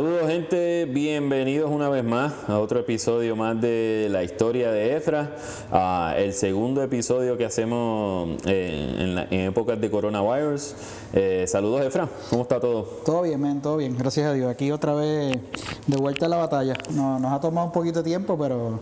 Saludos gente, bienvenidos una vez más a otro episodio más de la historia de Efra, el segundo episodio que hacemos eh, en, épocas de coronavirus. Eh, saludos Efra, ¿cómo está todo? Todo bien, men, todo bien, gracias a Dios. Aquí otra vez de vuelta a la batalla. Nos, ha tomado un poquito de tiempo, pero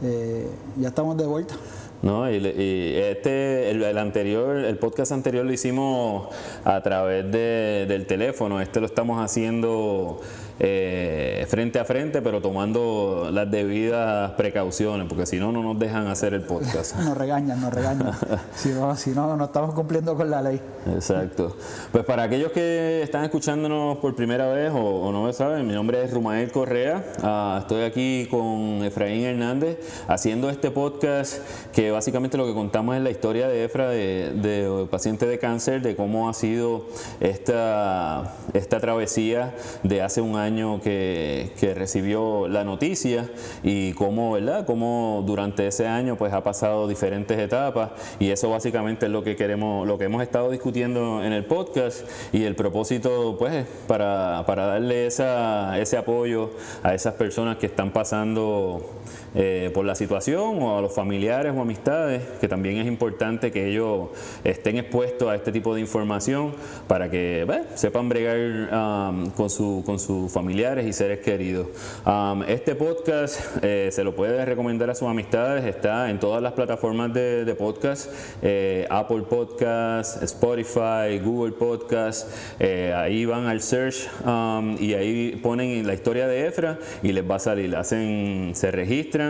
eh, ya estamos de vuelta. No, y, este, el, anterior, el podcast anterior lo hicimos a través de, del teléfono. Este lo estamos haciendo eh, frente a frente, pero tomando las debidas precauciones, porque si no, no nos dejan hacer el podcast. nos regañan, nos regañan. si, no, si no, no estamos cumpliendo con la ley. Exacto. Pues para aquellos que están escuchándonos por primera vez o, no me saben, mi nombre es Rumael Correa. Ah, estoy aquí con Efraín Hernández haciendo este podcast que básicamente lo que contamos es la historia de Efra, de, de paciente de cáncer, de cómo ha sido esta, esta travesía de hace un año que, recibió la noticia y cómo, ¿verdad? Cómo durante ese año pues ha pasado diferentes etapas y eso básicamente es lo que queremos, lo que hemos estado discutiendo en el podcast y el propósito pues para, para darle esa, ese apoyo a esas personas que están pasando eh, por la situación o a los familiares o amistades, que también es importante que ellos estén expuestos a este tipo de información para que sepan bregar um, con, su, con sus familiares y seres queridos. Um, este podcast eh, se lo puede recomendar a sus amistades, está en todas las plataformas de, podcast, eh, Apple Podcast, Spotify, Google Podcast, ahí van al search um, y ahí ponen la historia de Efra y les va a salir, hacen, se registran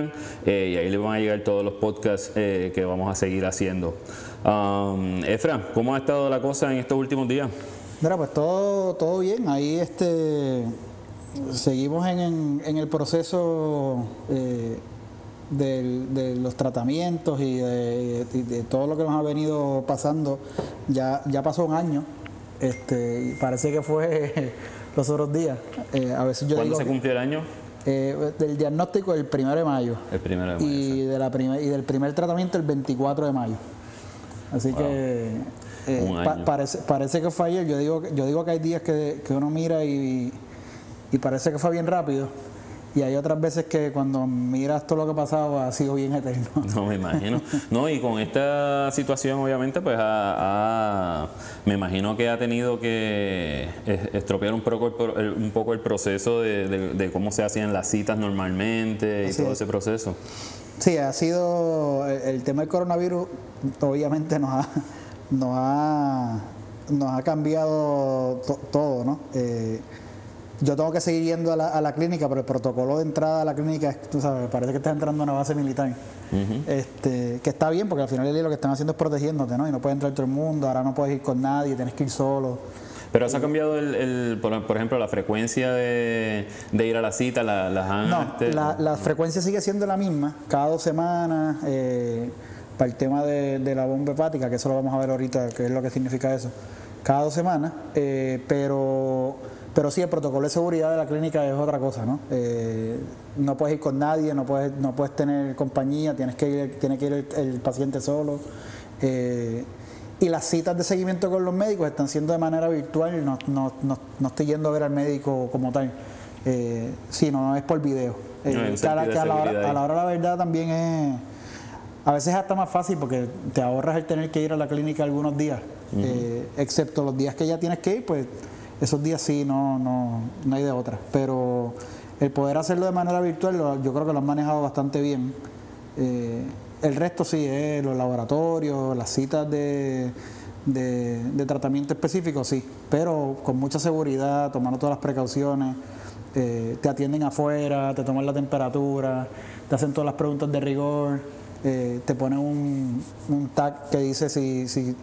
eh, y ahí le van a llegar todos los podcasts eh, que vamos a seguir haciendo. Um, Efra, ¿cómo ha estado la cosa en estos últimos días? Mira, pues todo, todo bien. Ahí este seguimos en, el proceso eh, de, los tratamientos y de, todo lo que nos ha venido pasando. Ya, ya pasó un año. Este, y parece que fue los otros días. a veces yo ¿Cuándo se cumplió el año? Eh, del diagnóstico el primero de mayo. El primero de mayo. Y, de la y del primer tratamiento el 24 de mayo. Así que eh, parece, parece que fue ayer. Yo digo, yo digo que hay días que, uno mira y, y parece que fue bien rápido. Y hay otras veces que cuando miras todo lo que ha pasado ha sido bien eterno. No, me imagino. No, y con esta situación obviamente pues me imagino que ha tenido que estropear un poco el, un poco el proceso de, cómo se hacían las citas normalmente y todo ese proceso. Sí, ha sido el, tema del coronavirus obviamente nos ha, nos ha, nos ha cambiado todo, ¿no? Eh, yo tengo que seguir yendo a la, clínica, pero el protocolo de entrada a la clínica es, tú sabes, parece que estás entrando a una base militar. este, que está bien, porque al final lo que están haciendo es protegiéndote, ¿no? Y no puede entrar todo el mundo, ahora no puedes ir con nadie, tienes que ir solo. Pero se ha cambiado, el, por, ejemplo, la frecuencia de, ir a la cita, la, las No, este, la, frecuencia sigue siendo la misma, cada dos semanas, eh, para el tema de, la bomba hepática, que eso lo vamos a ver ahorita, qué es lo que significa eso, cada dos semanas, eh, pero pero sí, el protocolo de seguridad de la clínica es otra cosa, ¿no? Eh, no puedes ir con nadie, no puedes, no puedes tener compañía, tienes que ir, tiene que ir el, paciente solo. Eh, y las citas de seguimiento con los médicos están siendo de manera virtual, no, no, no, estoy yendo a ver al médico como tal, eh, sino es por video. Eh, a, la, hora, a la hora la verdad también es, a veces es hasta más fácil porque te ahorras el tener que ir a la clínica algunos días, excepto los días que ya tienes que ir, pues esos días sí, no, no, no hay de otra. Pero el poder hacerlo de manera virtual, yo creo que lo han manejado bastante bien. Eh, el resto sí, eh, los laboratorios, las citas de, de, tratamiento específico, sí, pero con mucha seguridad, tomando todas las precauciones. Eh, te atienden afuera, te toman la temperatura, te hacen todas las preguntas de rigor, te ponen un, un tag que dice si, si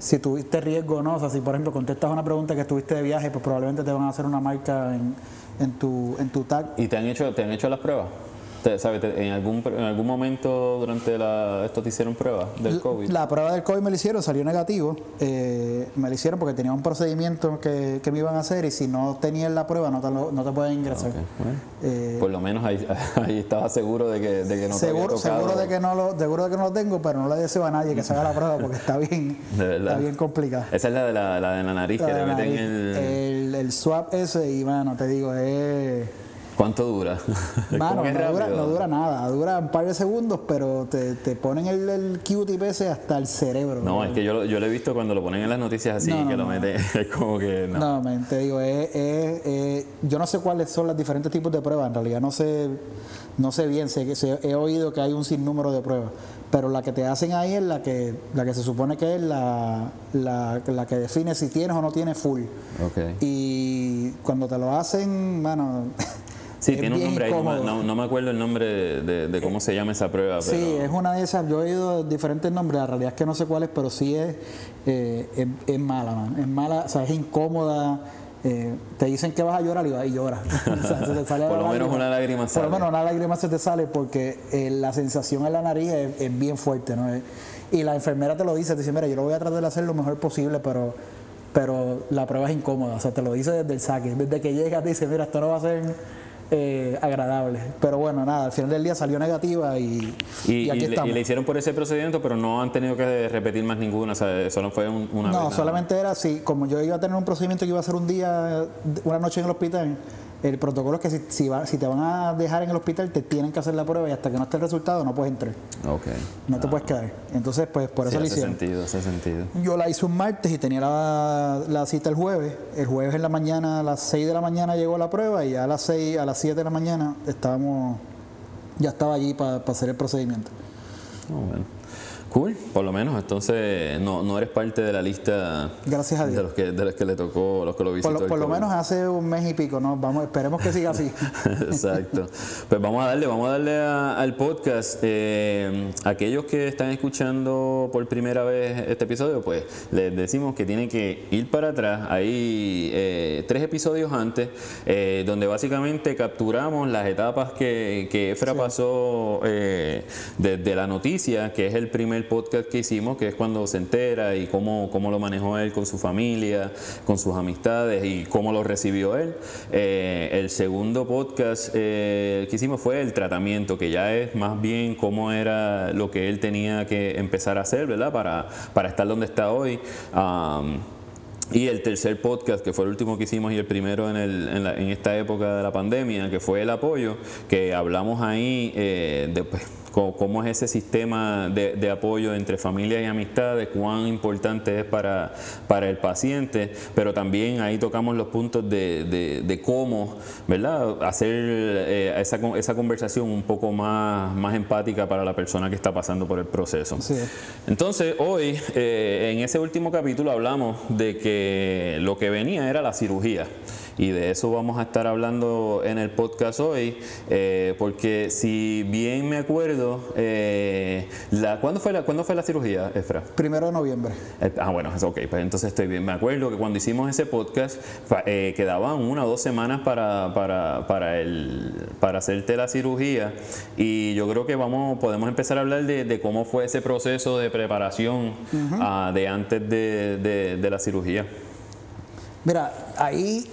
si tuviste riesgo o no. O sea, si por ejemplo contestas una pregunta que estuviste de viaje, pues probablemente te van a hacer una marca en, en tu, en tu tag. ¿Y te han hecho, te han hecho las pruebas? ¿Sabes? ¿En algún, ¿En algún momento durante la, esto te hicieron prueba del COVID? La, prueba del COVID me la hicieron, salió negativo. Eh, me la hicieron porque tenía un procedimiento que, que, me iban a hacer y si no tenías la prueba no te, no te pueden ingresar. Eh, por lo menos ahí, ahí estaba seguro de que, de que no seguro, te Seguro de que no lo, seguro de que no lo tengo, pero no le deseo a nadie que se haga la prueba porque está bien, está bien complicada. Esa es la de la, la de la nariz, que le meten el... el swap ese y, mano, te digo, es... ¿Cuánto dura? Mano, ¿Cómo que no dura, rápido? no dura nada, dura un par de segundos, pero te, te ponen el, el ese hasta el cerebro. No, es que yo, lo- yo lo he visto cuando lo ponen en las noticias así, No, no, que lo meten, es como que no. No, men, te digo, es, es- es- yo no sé cuáles son los diferentes tipos de pruebas, en realidad no sé, no sé bien, sé que sé- he oído que hay un sinnúmero de pruebas, pero la que te hacen ahí es la que, la que se supone que es la, la, la que define si tienes o no tienes full. Ok. Y cuando te lo hacen, mano, Sí, es tiene un nombre ahí, no, no- no me acuerdo el nombre de, de- de cómo se llama esa prueba, pero Sí, es una de esas. Yo he oído diferentes nombres, la realidad es que no sé cuáles, pero sí es, eh, es, es mala, man. Es mala, o sea, es incómoda. eh, te dicen que vas a llorar y, vas y lloras. O sea, se te sale Por lo menos lágrima. una lágrima Por sale. lo menos una lágrima se te sale porque eh, la sensación en la nariz es, es bien fuerte, ¿no? Y la enfermera te lo dice, te dice, mira, yo lo voy a tratar de hacer lo mejor posible, pero, pero la prueba es incómoda. O sea, te lo dice desde el saque. Desde que llega te dice, mira, esto no va a ser eh, agradable. Pero bueno, nada, al final del día salió negativa y, Y, y aquí y le, y le hicieron por ese procedimiento, pero no han tenido que repetir más ninguna, o sea, solo fue un- una vez. No, solamente era así, como yo iba a tener un procedimiento que iba a ser un día, una noche en el hospital, el protocolo es que si, si, va- si te van a dejar en el hospital te tienen que hacer la prueba y hasta que no esté el resultado no puedes entrar, más. Ok. no te puedes quedar. Entonces, pues por Sí, eso lo hace hicieron. sentido, hace sentido. Yo la hice un martes y tenía la, la cita el jueves. El jueves en la mañana, a las 6 de la mañana llegó la prueba y ya a las 6, a las 7 de la mañana estábamos, ya estaba allí para hacer el procedimiento. Oh, bueno. Cool, por lo menos, entonces no, no eres parte de la lista Gracias a de los que, de los que le tocó, los que lo visitó. Por lo, por menos hace un mes y pico, ¿no? Vamos, esperemos que siga así. Exacto. Pues vamos a darle, vamos a darle a- al podcast. Eh, aquellos que están escuchando por primera vez este episodio, pues les decimos que tienen que ir para atrás. Hay eh, tres episodios antes, eh, donde básicamente capturamos las etapas que, que Efra pasó eh, desde la noticia, que es el primer podcast que hicimos, que es cuando se entera y cómo, cómo lo manejó él con su familia, con sus amistades y cómo lo recibió él. Eh, el segundo podcast eh, que hicimos fue el tratamiento, que ya es más bien cómo era lo que él tenía que empezar a hacer, ¿verdad? Para, para estar donde está hoy. Y el tercer podcast, que fue el último que hicimos y el primero en, el- en esta época de la pandemia, que fue el apoyo, que hablamos ahí eh, de cómo es ese sistema de, de apoyo entre familias y amistades, cuán importante es para, para el paciente, pero también ahí tocamos los puntos de, de- de cómo ¿verdad? hacer eh, esa, con- esa conversación un poco más, más empática para la persona que está pasando por el proceso. Sí. Entonces, hoy, eh, en ese último capítulo, hablamos de que lo que venía era la cirugía. Y de eso vamos a estar hablando en el podcast hoy, eh, porque si bien me acuerdo, eh, la, ¿cuándo, fue la, ¿cuándo fue la cirugía, Efra? Primero de noviembre. Eh, Ah, bueno, ok, pues entonces estoy bien. Me acuerdo que cuando hicimos ese podcast quedaban una o dos semanas para, para, para, el, para hacerte la cirugía y yo creo que vamos podemos empezar a hablar de, de cómo fue ese proceso de preparación ah, de antes de, de- de la cirugía. Mira, ahí,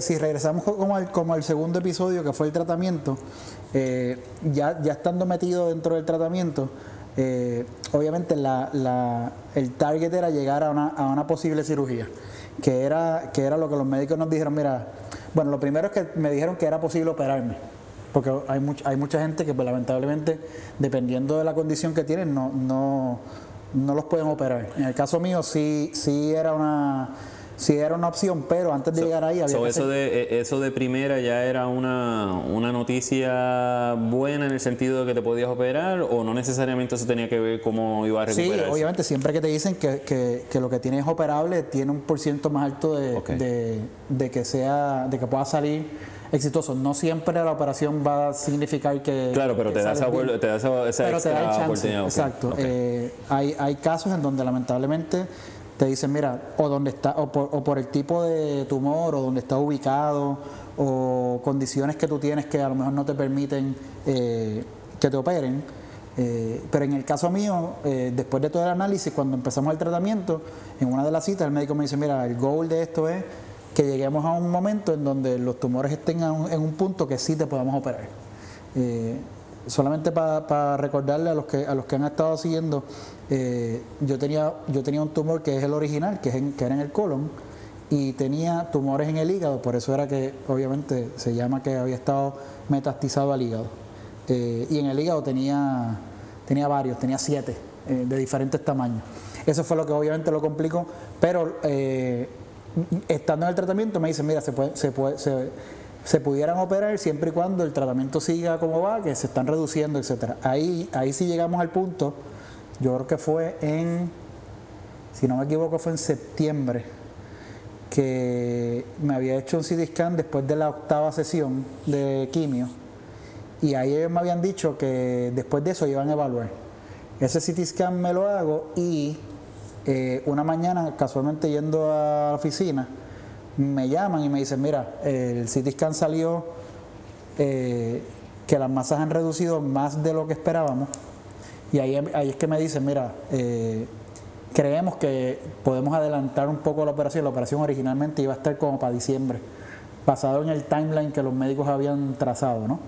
si regresamos co- como al, segundo episodio, que fue el tratamiento, eh, ya, estando metido dentro del tratamiento, eh, obviamente el target era llegar a una, posible cirugía, que era, que era lo que los médicos nos dijeron, mira, bueno, lo primero es que me dijeron que era posible operarme. Porque hay mucha gente que pues, lamentablemente, dependiendo de la condición que tienen, no, no, no los pueden operar. En el caso mío sí, sí era una sí era una opción, pero antes de llegar ahí había So, que eso, de, eh, eso de primera ya era una, una noticia buena en el sentido de que te podías operar o no necesariamente eso tenía que ver cómo iba a Sí, recuperarse? obviamente, siempre que te dicen que, que- que lo que tienes es operable, tiene un por ciento más alto de, Ok. de- de que sea, de que pueda salir exitoso. No siempre la operación va a significar que. Claro, pero que te da, esa, te da esa, esa pero te da extra oportunidad. Exacto. ok. Eh, hay, hay casos en donde lamentablemente te dicen, mira, o donde está, o por, o por el tipo de tumor, o donde está ubicado, o condiciones que tú tienes que a lo mejor no te permiten eh, que te operen. Eh, pero en el caso mío, eh, después de todo el análisis, cuando empezamos el tratamiento, en una de las citas el médico me dice, mira, el goal de esto es que lleguemos a un momento en donde los tumores estén en un punto que sí te podamos operar. Eh, solamente para recordarle a los que a los que han estado siguiendo, eh, yo tenía yo tenía un tumor que es el original, que, es que era en el colon, y tenía tumores en el hígado, por eso era que obviamente se llama que había estado metastizado al hígado. Eh, y en el hígado tenía, tenía varios, tenía siete eh, de diferentes tamaños. Eso fue lo que obviamente lo complicó, pero estando en el tratamiento me dicen, mira, se, puede, se, puede, se, pudieran operar siempre y cuando el tratamiento siga como va, que se están reduciendo, etcétera. Ahí, ahí sí llegamos al punto, yo creo que fue en, si no me equivoco, fue en septiembre, que me había hecho un CT scan después de la octava sesión de quimio. Y ahí ellos me habían dicho que después de eso iban a evaluar. Ese CT scan me lo hago y eh, una mañana, casualmente yendo a la oficina, me llaman y me dicen, mira, el CT scan salió eh, que las masas han reducido más de lo que esperábamos. Y ahí, ahí es que me dicen, mira, eh, creemos que podemos adelantar un poco la operación. La operación originalmente iba a estar como para diciembre, basado en el timeline que los médicos habían trazado, ¿no?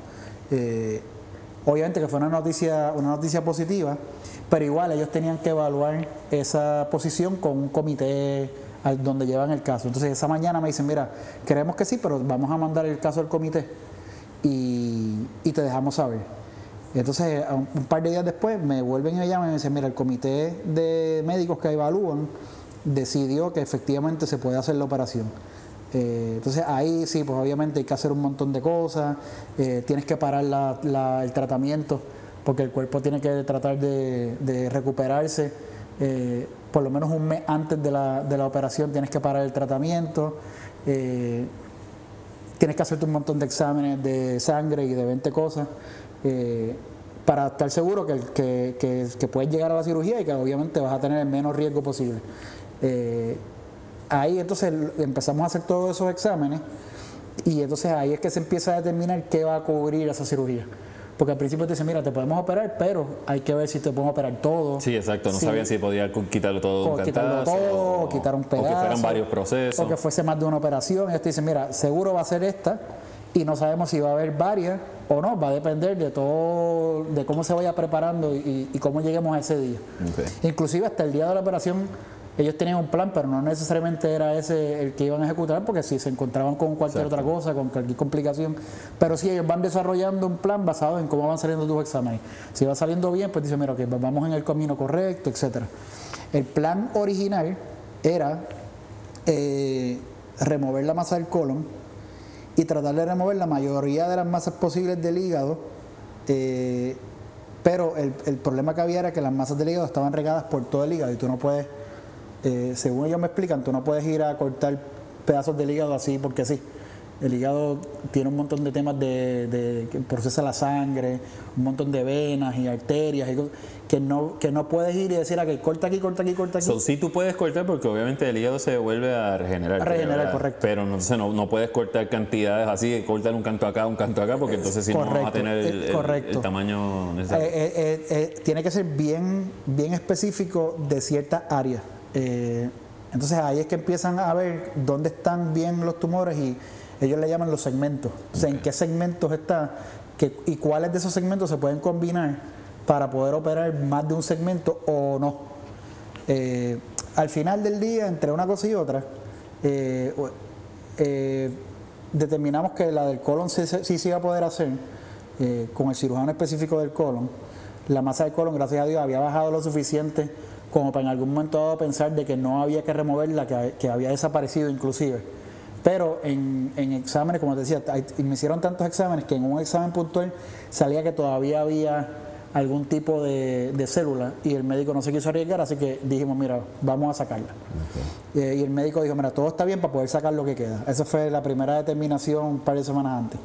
obviamente que fue una noticia, una noticia positiva, pero igual ellos tenían que evaluar esa posición con un comité donde llevan el caso. Entonces esa mañana me dicen, mira, queremos que sí, pero vamos a mandar el caso al comité y, te dejamos saber. Entonces un, par de días después me vuelven y me llaman y me dicen, mira, el comité de médicos que evalúan decidió que efectivamente se puede hacer la operación. Eh, entonces ahí sí, pues obviamente hay que hacer un montón de cosas, eh, tienes que parar el tratamiento porque el cuerpo tiene que tratar de, recuperarse. Eh, por lo menos un mes antes de la, de la operación tienes que parar el tratamiento. Eh, tienes que hacerte un montón de exámenes de sangre y de 20 cosas eh, para estar seguro que, que, que, puedes llegar a la cirugía y que obviamente vas a tener el menos riesgo posible. ahí entonces empezamos a hacer todos esos exámenes y entonces ahí es que se empieza a determinar qué va a cubrir esa cirugía. Porque al principio te dicen, mira, te podemos operar, pero hay que ver si te podemos operar todo. Sí, exacto. No sabía si podía quitarlo todo un quitarlo todo, o, quitar un pedazo. O que fueran varios procesos. O que fuese más de una operación. Ellos te dicen, mira, seguro va a ser esta y no sabemos si va a haber varias o no. Va a depender de todo, de cómo se vaya preparando y, cómo lleguemos a ese día. Inclusive hasta el día de la operación ellos tenían un plan, pero no necesariamente era ese el que iban a ejecutar, porque si se encontraban con cualquier otra cosa, con cualquier complicación, pero sí ellos van desarrollando un plan basado en cómo van saliendo tus exámenes. Si va saliendo bien, pues dicen, mira, que vamos en el camino correcto, etcétera. El plan original era eh, remover la masa del colon y tratar de remover la mayoría de las masas posibles del hígado, eh, pero el, el problema que había era que las masas del hígado estaban regadas por todo el hígado y tú no puedes eh, según ellos me explican, tú no puedes ir a cortar pedazos del hígado así porque sí. El hígado tiene un montón de temas de, que procesa la sangre, un montón de venas y arterias y que no que no puedes ir y decir a que corta aquí, corta aquí, corta aquí. sí tú puedes cortar porque obviamente el hígado se vuelve a regenerar. A regenerar, correcto. Pero no, no, puedes cortar cantidades así, cortar un canto acá, un canto acá, porque entonces si no vas a tener el, tamaño necesario. Eh, eh, tiene que ser bien, bien específico de cierta área. Eh, entonces ahí es que empiezan a ver dónde están bien los tumores y ellos le llaman los segmentos. O sea, en qué segmentos está y cuáles de esos segmentos se pueden combinar para poder operar más de un segmento o no. Eh, al final del día, entre una cosa y otra, eh, determinamos que la del colon sí, sí se iba a poder hacer con el cirujano específico del colon. La masa del colon, gracias a Dios, había bajado lo suficiente como para en algún momento dado pensar de que no había que removerla, que, que había desaparecido inclusive. Pero en, exámenes, como te decía, me hicieron tantos exámenes que en un examen puntual salía que todavía había algún tipo de, célula y el médico no se quiso arriesgar, así que dijimos, mira, vamos a sacarla. Eh, y el médico dijo, mira, todo está bien para poder sacar lo que queda. Esa fue la primera determinación un par de semanas antes.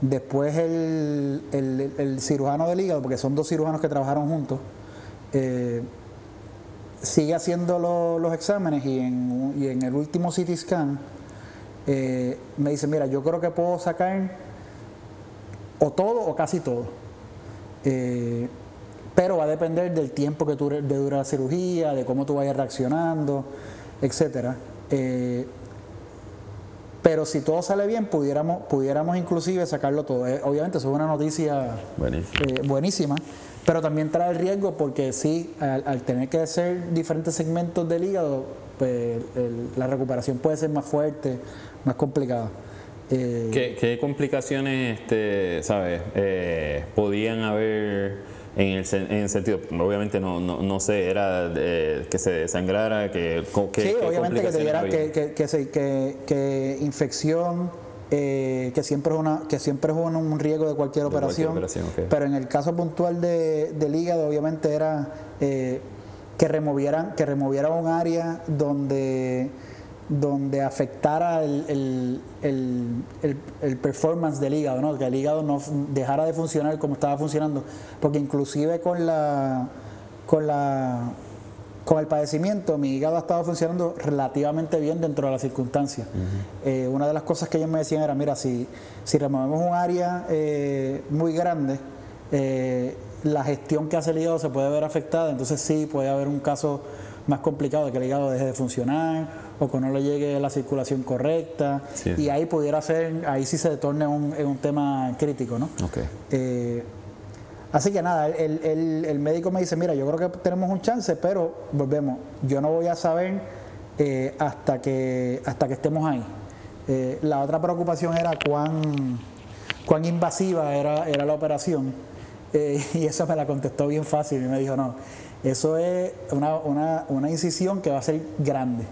Después el, el, cirujano del hígado, porque son dos cirujanos que trabajaron juntos, eh, sigue haciendo los exámenes y en, y en, el último CT scan eh, me dice, mira, yo creo que puedo sacar o todo o casi todo. Eh, pero va a depender del tiempo que dure, de dura la cirugía, de cómo tú vayas reaccionando, etc. Eh, pero si todo sale bien, pudiéramos, pudiéramos inclusive sacarlo todo. Obviamente, eso es una noticia buenísima, pero también trae el riesgo porque sí, al, tener que hacer diferentes segmentos del hígado, pues la recuperación puede ser más fuerte, más complicada. Eh, ¿Qué, complicaciones, este, sabes, podían haber? en el, en el sentido, obviamente no, no, no sé, era que se desangrara, que... sí, obviamente que, te que, que, que, infección, eh, que siempre es una que siempre es un, riesgo de cualquier operación, pero en el caso puntual de, del hígado obviamente era eh, que removieran que removieran un área donde donde afectara el, performance del hígado, ¿no? que el hígado no dejara de funcionar como estaba funcionando, porque inclusive con la con la con el padecimiento mi hígado ha estado funcionando relativamente bien dentro de las circunstancias. Eh, una de las cosas que ellos me decían era, mira, si, si removemos un área eh, muy grande, eh, la gestión que hace el hígado se puede ver afectada, entonces sí puede haber un caso más complicado de que el hígado deje de funcionar o que no le llegue la circulación correcta y ahí pudiera ser, ahí sí se torne un, un tema crítico, ¿no? Así que nada, el, médico me dice, mira, yo creo que tenemos un chance, pero volvemos, yo no voy a saber eh, hasta, que, hasta que estemos ahí. Eh, la otra preocupación era cuán, cuán invasiva era, era la operación y eso me la contestó bien fácil y me dijo, no, eso es una, una, una incisión que va a ser grande.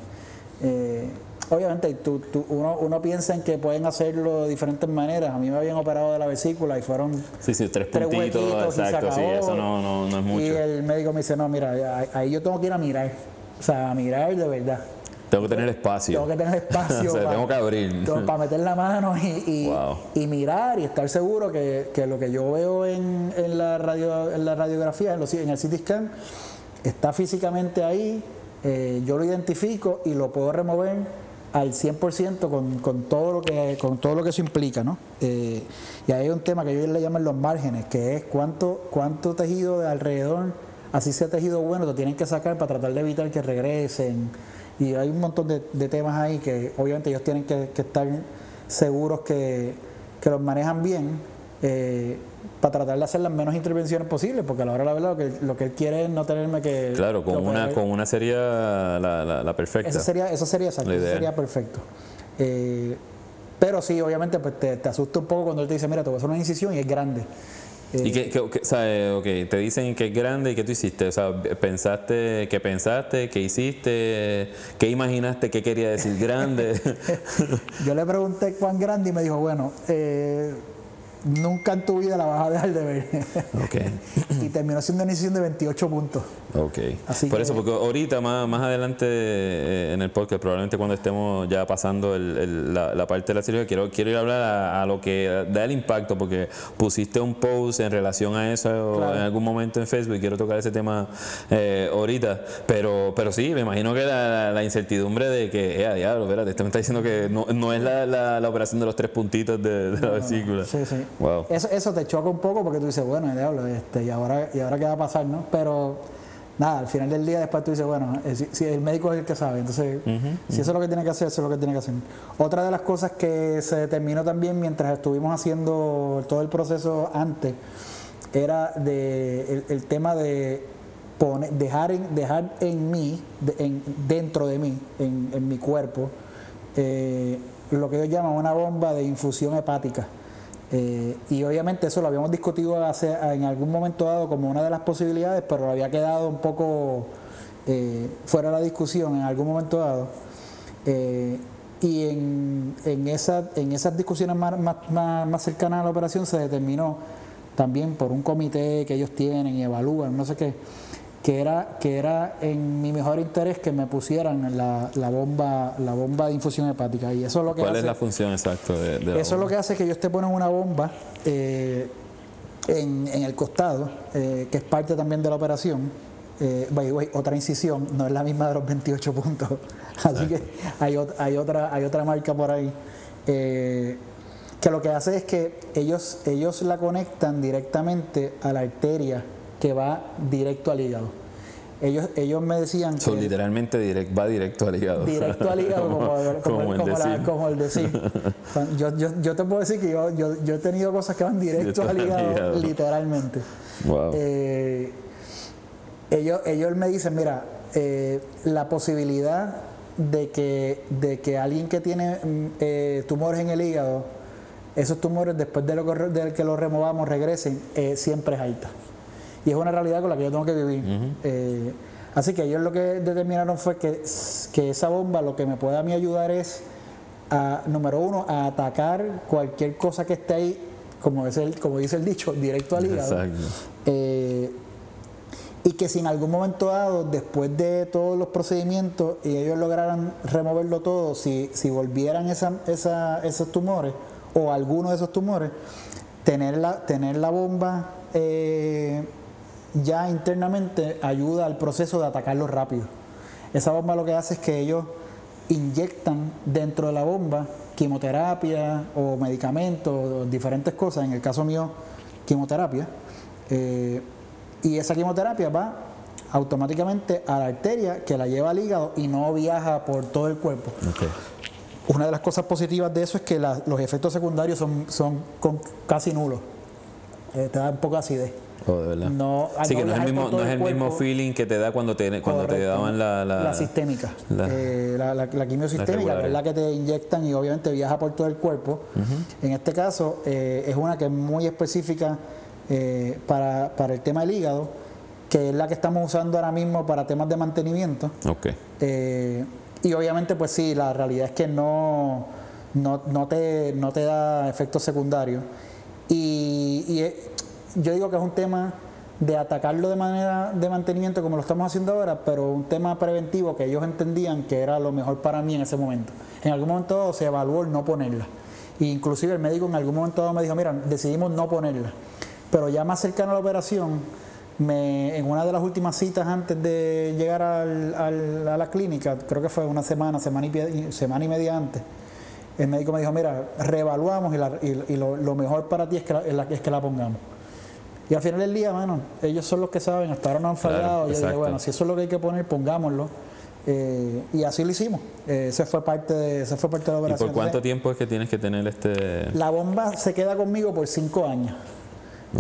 Obviamente tú, uno, uno, piensa en que pueden hacerlo de diferentes maneras. A mí me habían operado de la vesícula y fueron sí, sí, tres, puntitos, exacto, sí, eso no, no, no, es mucho. Y el médico me dice, no, mira, ahí yo tengo que ir a mirar. O sea, a mirar de verdad. Tengo que tener espacio. Tengo que tener espacio. para, tengo que abrir. Para meter la mano y, y, mirar y estar seguro que, que, lo que yo veo en, en, la, radio, en la radiografía, en, los, en el CT scan, está físicamente ahí eh, yo lo identifico y lo puedo remover al 100% con, con, todo lo que, con todo lo que eso implica. ¿no? Eh, y hay un tema que ellos le llaman los márgenes, que es cuánto, cuánto tejido de alrededor, así sea tejido bueno, te tienen que sacar para tratar de evitar que regresen. Y hay un montón de, temas ahí que obviamente ellos tienen que, estar seguros que, que los manejan bien. Eh, para tratar de hacer las menos intervenciones posibles, porque a la hora de la verdad lo que, lo que él quiere es no tenerme que... Claro, con, una, con una sería la, la, perfecta. Eso sería, eso sería exacto, eso sería perfecto. Eh, pero sí, obviamente pues te, te, asusta un poco cuando él te dice, mira, te voy a hacer una incisión y es grande. ¿Y qué, o sea, okay, te dicen que es grande y qué tú hiciste? O sea, pensaste, ¿qué pensaste? ¿Qué hiciste? ¿Qué imaginaste? ¿Qué quería decir grande? Yo le pregunté cuán grande y me dijo, bueno, eh, nunca en tu vida la vas a dejar de ver. Okay. y terminó siendo una decisión de 28 puntos. Ok. Por eso, porque ahorita, más, más adelante eh, en el podcast, probablemente cuando estemos ya pasando la, parte de la cirugía, quiero, quiero ir a hablar a, lo que da el impacto, porque pusiste un post en relación a eso en algún momento en Facebook, y quiero tocar ese tema eh, ahorita. Pero, pero sí, me imagino que la, incertidumbre de que, eh, diablo, espérate, este me está diciendo que no, no es la, operación de los tres puntitos de, la vesícula. Sí, sí. Eso, eso te choca un poco porque tú dices, bueno, diablo, este, y ahora, y ahora qué va a pasar, ¿no? Pero nada, al final del día después tú dices, bueno, eh, si, el médico es el que sabe, entonces si eso es lo que tiene que hacer, eso es lo que tiene que hacer. Otra de las cosas que se determinó también mientras estuvimos haciendo todo el proceso antes era de, el, tema de poner, dejar, en, dejar en mí, en, dentro de mí, en, en mi cuerpo, eh, lo que ellos llaman una bomba de infusión hepática. Eh, y obviamente eso lo habíamos discutido hace, en algún momento dado como una de las posibilidades, pero había quedado un poco eh, fuera de la discusión en algún momento dado. Eh, y en, en, esa, en esas discusiones más, más, más, cercanas a la operación se determinó también por un comité que ellos tienen y evalúan, no sé qué, que era, que era en mi mejor interés que me pusieran la, la bomba, la bomba de infusión hepática. Y eso es lo que ¿Cuál es la función exacta de, de Eso es lo que hace que ellos te ponen una bomba eh, en, en, el costado, eh, que es parte también de la operación. Eh, otra incisión, no es la misma de los 28 puntos. Así que hay, hay, otra, hay otra marca por ahí. que lo que hace es que ellos, ellos la conectan directamente a la arteria que va directo al hígado. ellos, ellos me decían So, que literalmente direct, va directo al hígado. directo al hígado como, como, Como el como la- decir. como el decir. Yo, yo, yo te puedo decir que yo, yo, yo he tenido cosas que van directo al hígado, hígado. literalmente. Wow. Eh, ellos, ellos me dicen, mira, eh, la posibilidad de que, de que alguien que tiene mm, eh, tumores en el hígado, esos tumores después de, lo de que los removamos regresen, eh, siempre es alta. Y es una realidad con la que yo tengo que vivir. Eh, así que ellos lo que determinaron fue que, que esa bomba lo que me puede a mí ayudar es, a, número uno, a atacar cualquier cosa que esté ahí, como, es el, como dice el dicho, directo al hígado. Eh, y que si en algún momento dado, después de todos los procedimientos y ellos lograran removerlo todo, si, si volvieran esa, esa- esos tumores o alguno de esos tumores, tener la, tener la bomba eh, ya internamente ayuda al proceso de atacarlo rápido. Esa bomba lo que hace es que ellos inyectan dentro de la bomba quimioterapia o medicamentos, o diferentes cosas, en el caso mío, quimioterapia. Eh, y esa quimioterapia va automáticamente a la arteria que la lleva al hígado y no viaja por todo el cuerpo. Una de las cosas positivas de eso es que la- los efectos secundarios son, son con- casi nulos. Eh, te da un poco de acidez. Oh, de verdad. No, al sí, no que no es el mismo, no es el feeling que te da cuando te, cuando te daban la, la, sistémica. la- Eh, la, la- la quimio sistémica, que es regulares. la que te inyectan y obviamente viaja por todo el cuerpo. En este caso, eh, es una que es muy específica eh, para, para el tema del hígado, que es la que estamos usando ahora mismo para temas de mantenimiento. Ok. Eh, y obviamente, pues sí, la realidad es que no, no, no te, no te da efectos secundarios. Y, y, yo digo que es un tema de atacarlo de manera de mantenimiento como lo estamos haciendo ahora, pero un tema preventivo que ellos entendían que era lo mejor para mí en ese momento. En algún momento se evaluó el no ponerla. E inclusive el médico en algún momento me dijo, mira, decidimos no ponerla. Pero ya más cercano a la operación, me, en una de las últimas citas antes de llegar al- al- a la clínica, creo que fue una semana, semana y, semana y media antes, el médico me dijo, mira, reevaluamos y, lo, mejor para ti es que, es que la pongamos. Y al final del día, mano, ellos son los que saben, hasta ahora no han Claro, fallado. Yo dije, bueno, si eso es lo que hay que poner, pongámoslo. Eh, y así lo hicimos. Eh, ese fue parte de, ese fue parte de la ¿Y operación. por cuánto tiempo es que tienes que tener este...? la bomba se queda conmigo por cinco años.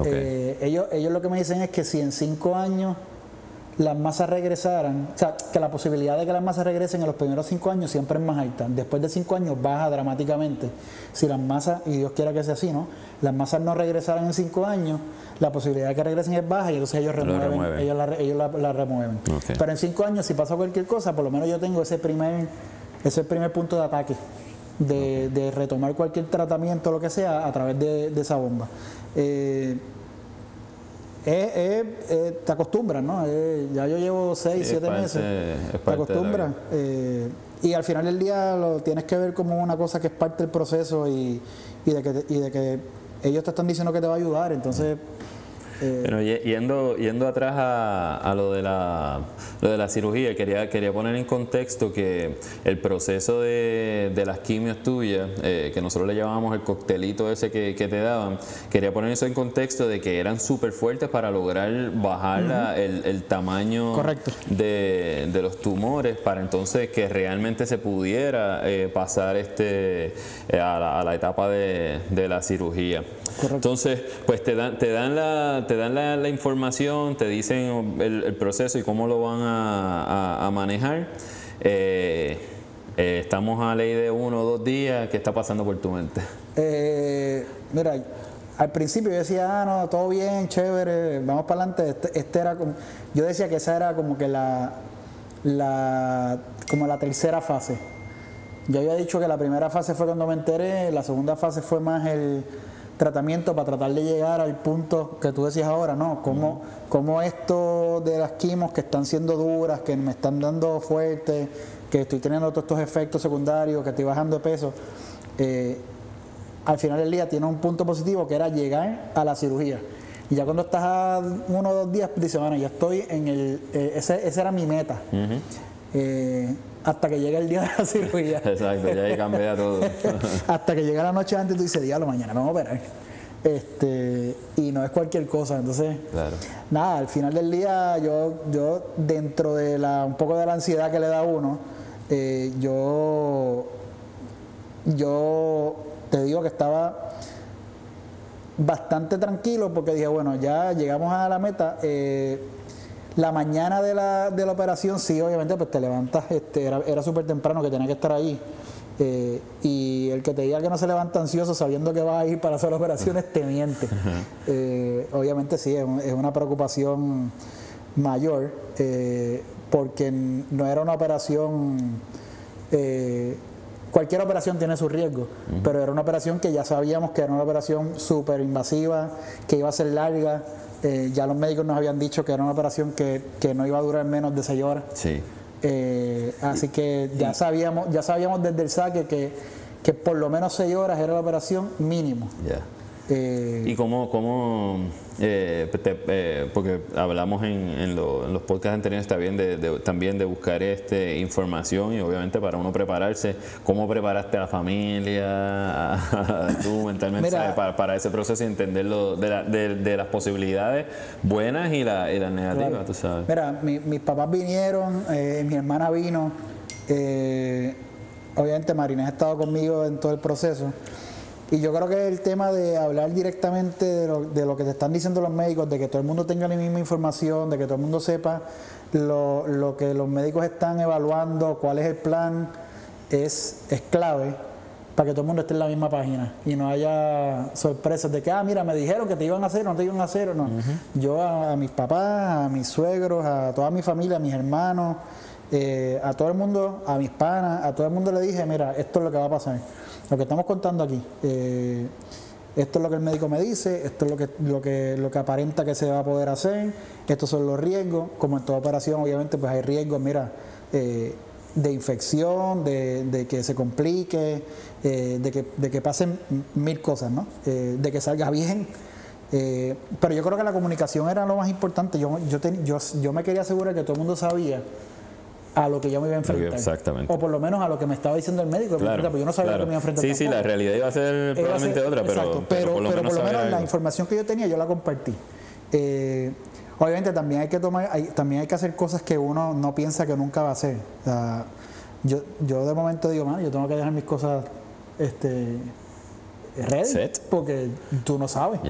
Eh, ellos, ellos lo que me dicen es que si en cinco años las masas regresaran, o sea, que la posibilidad de que las masas regresen en los primeros cinco años siempre es más alta. Después de cinco años baja dramáticamente. Si las masas, y Dios quiera que sea así, ¿no? Las masas no regresaran en cinco años, la posibilidad de que regresen es baja y entonces ellos Lo remueven, remueven. ellos, la, ellos la- la remueven. Pero en cinco años, si pasa cualquier cosa, por lo menos yo tengo ese primer, ese primer punto de ataque. De, de retomar cualquier tratamiento, lo que sea, a través de, de esa bomba. Eh, es- es- eh, te acostumbras, ¿no? Eh, ya yo llevo seis, Sí, siete parte- meses. es te acostumbras. eh, y al final del día lo tienes que ver como una cosa que es parte del proceso y, y de, que y de que ellos te están diciendo que te va a ayudar. Entonces, eh, Bueno, ye- yendo, yendo atrás a, a lo, de la, lo de la cirugía, quería, quería poner en contexto que el proceso de, de las quimios tuyas, eh, que nosotros le llamábamos el coctelito ese que, que te daban, quería poner eso en contexto de que eran súper fuertes para lograr bajar la- el, el tamaño Correcto. de, de los tumores para entonces que realmente se pudiera eh, pasar este eh, a, la, a la etapa de, de la cirugía. Correcto. Entonces, pues te dan, te dan la, te dan la, información, te dicen el, proceso y cómo lo van a, manejar. Eh, eh, estamos a ley de uno o dos días. ¿Qué está pasando por tu mente? Eh, mira, al principio yo decía, ah, no, todo bien, chévere, vamos para adelante. Este, este era yo decía que esa era como que la, la, como la tercera fase. Yo había dicho que la primera fase fue cuando me enteré, la segunda fase fue más el tratamiento para tratar de llegar al punto que tú decías ahora, ¿no? Cómo, cómo esto de las quimos que están siendo duras, que me están dando fuerte, que estoy teniendo todos estos efectos secundarios, que estoy bajando de peso, eh, al final del día tiene un punto positivo que era llegar a la cirugía. Y ya cuando estás a uno o dos días, dices, bueno, ya estoy en el. eh, ese, esa era mi meta. Eh, hasta que llegue el día de la cirugía. Exacto, ya ahí cambia todo. hasta que llega la noche antes, tú dices, diablo, mañana me voy a operar. Este, y no es cualquier cosa. Entonces, Claro. nada, al final del día, yo, yo dentro de la, un poco de la ansiedad que le da a uno, eh, yo, yo te digo que estaba bastante tranquilo porque dije, bueno, ya llegamos a la meta. eh, la mañana de la, de la operación, sí, obviamente, pues te levantas, este, era, era súper temprano que tenía que estar ahí. eh, y el que te diga que no se levanta ansioso sabiendo que vas a ir para hacer operaciones, te miente. Eh, obviamente sí, es, un- es una preocupación mayor, eh, porque no era una operación eh, cualquier operación tiene su riesgo, pero era una operación que ya sabíamos que era una operación súper invasiva, que iba a ser larga. Eh, ya los médicos nos habían dicho que era una operación que, que no iba a durar menos de seis horas. Sí. Eh, así que ya sabíamos, ya sabíamos desde el saque que, que por lo menos seis horas era la operación mínimo. Ya. Eh, ¿Y cómo, cómo eh, te- eh, porque hablamos en, en lo- en los podcasts anteriores también de, de- también de buscar este información y obviamente para uno prepararse, ¿cómo preparaste a la familia, a- tú mentalmente, Mira. para, para ese proceso y entenderlo de, la- de- de las posibilidades buenas y, la- y las negativas, Claro. tú sabes? Mira, mi- mis papás vinieron, eh, mi hermana vino, eh, obviamente Marinés ha estado conmigo en todo el proceso. Y yo creo que el tema de hablar directamente de lo, de lo que te están diciendo los médicos, de que todo el mundo tenga la misma información, de que todo el mundo sepa lo, lo que los médicos están evaluando, cuál es el plan, es, es clave para que todo el mundo esté en la misma página y no haya sorpresas de que, ah, mira, me dijeron que te iban a hacer, no te iban a hacer, no. Yo a, a mis papás, a mis suegros, a toda mi familia, a mis hermanos, eh, a todo el mundo, a mis panas, a todo el mundo le dije, mira, esto es lo que va a pasar. Lo que estamos contando aquí. eh, esto es lo que el médico me dice, esto es lo que, lo que, lo que aparenta que se va a poder hacer, estos son los riesgos, como en toda operación obviamente pues hay riesgos, mira, eh, de infección, de, de que se complique, eh, de, que, de que pasen mil cosas, ¿no? De que salga bien. Pero yo creo que la comunicación era lo más importante. Yo, yo, ten- yo, yo me quería asegurar que todo el mundo sabía a lo que yo me iba a enfrentar. exactamente. O por lo menos a lo que me estaba diciendo el médico. porque yo no sabía claro. que me iba a enfrentar. Sí, sí, tampoco. la realidad iba a ser Iba a probablemente ser- otra, pero, exacto, pero, por lo menos, la información que yo tenía yo la compartí. Eh, obviamente también hay que tomar, hay- también hay que hacer cosas que uno no piensa que nunca va a hacer. O sea, yo, yo de momento digo, man, yo tengo que dejar mis cosas este, ready, Set. porque tú no sabes.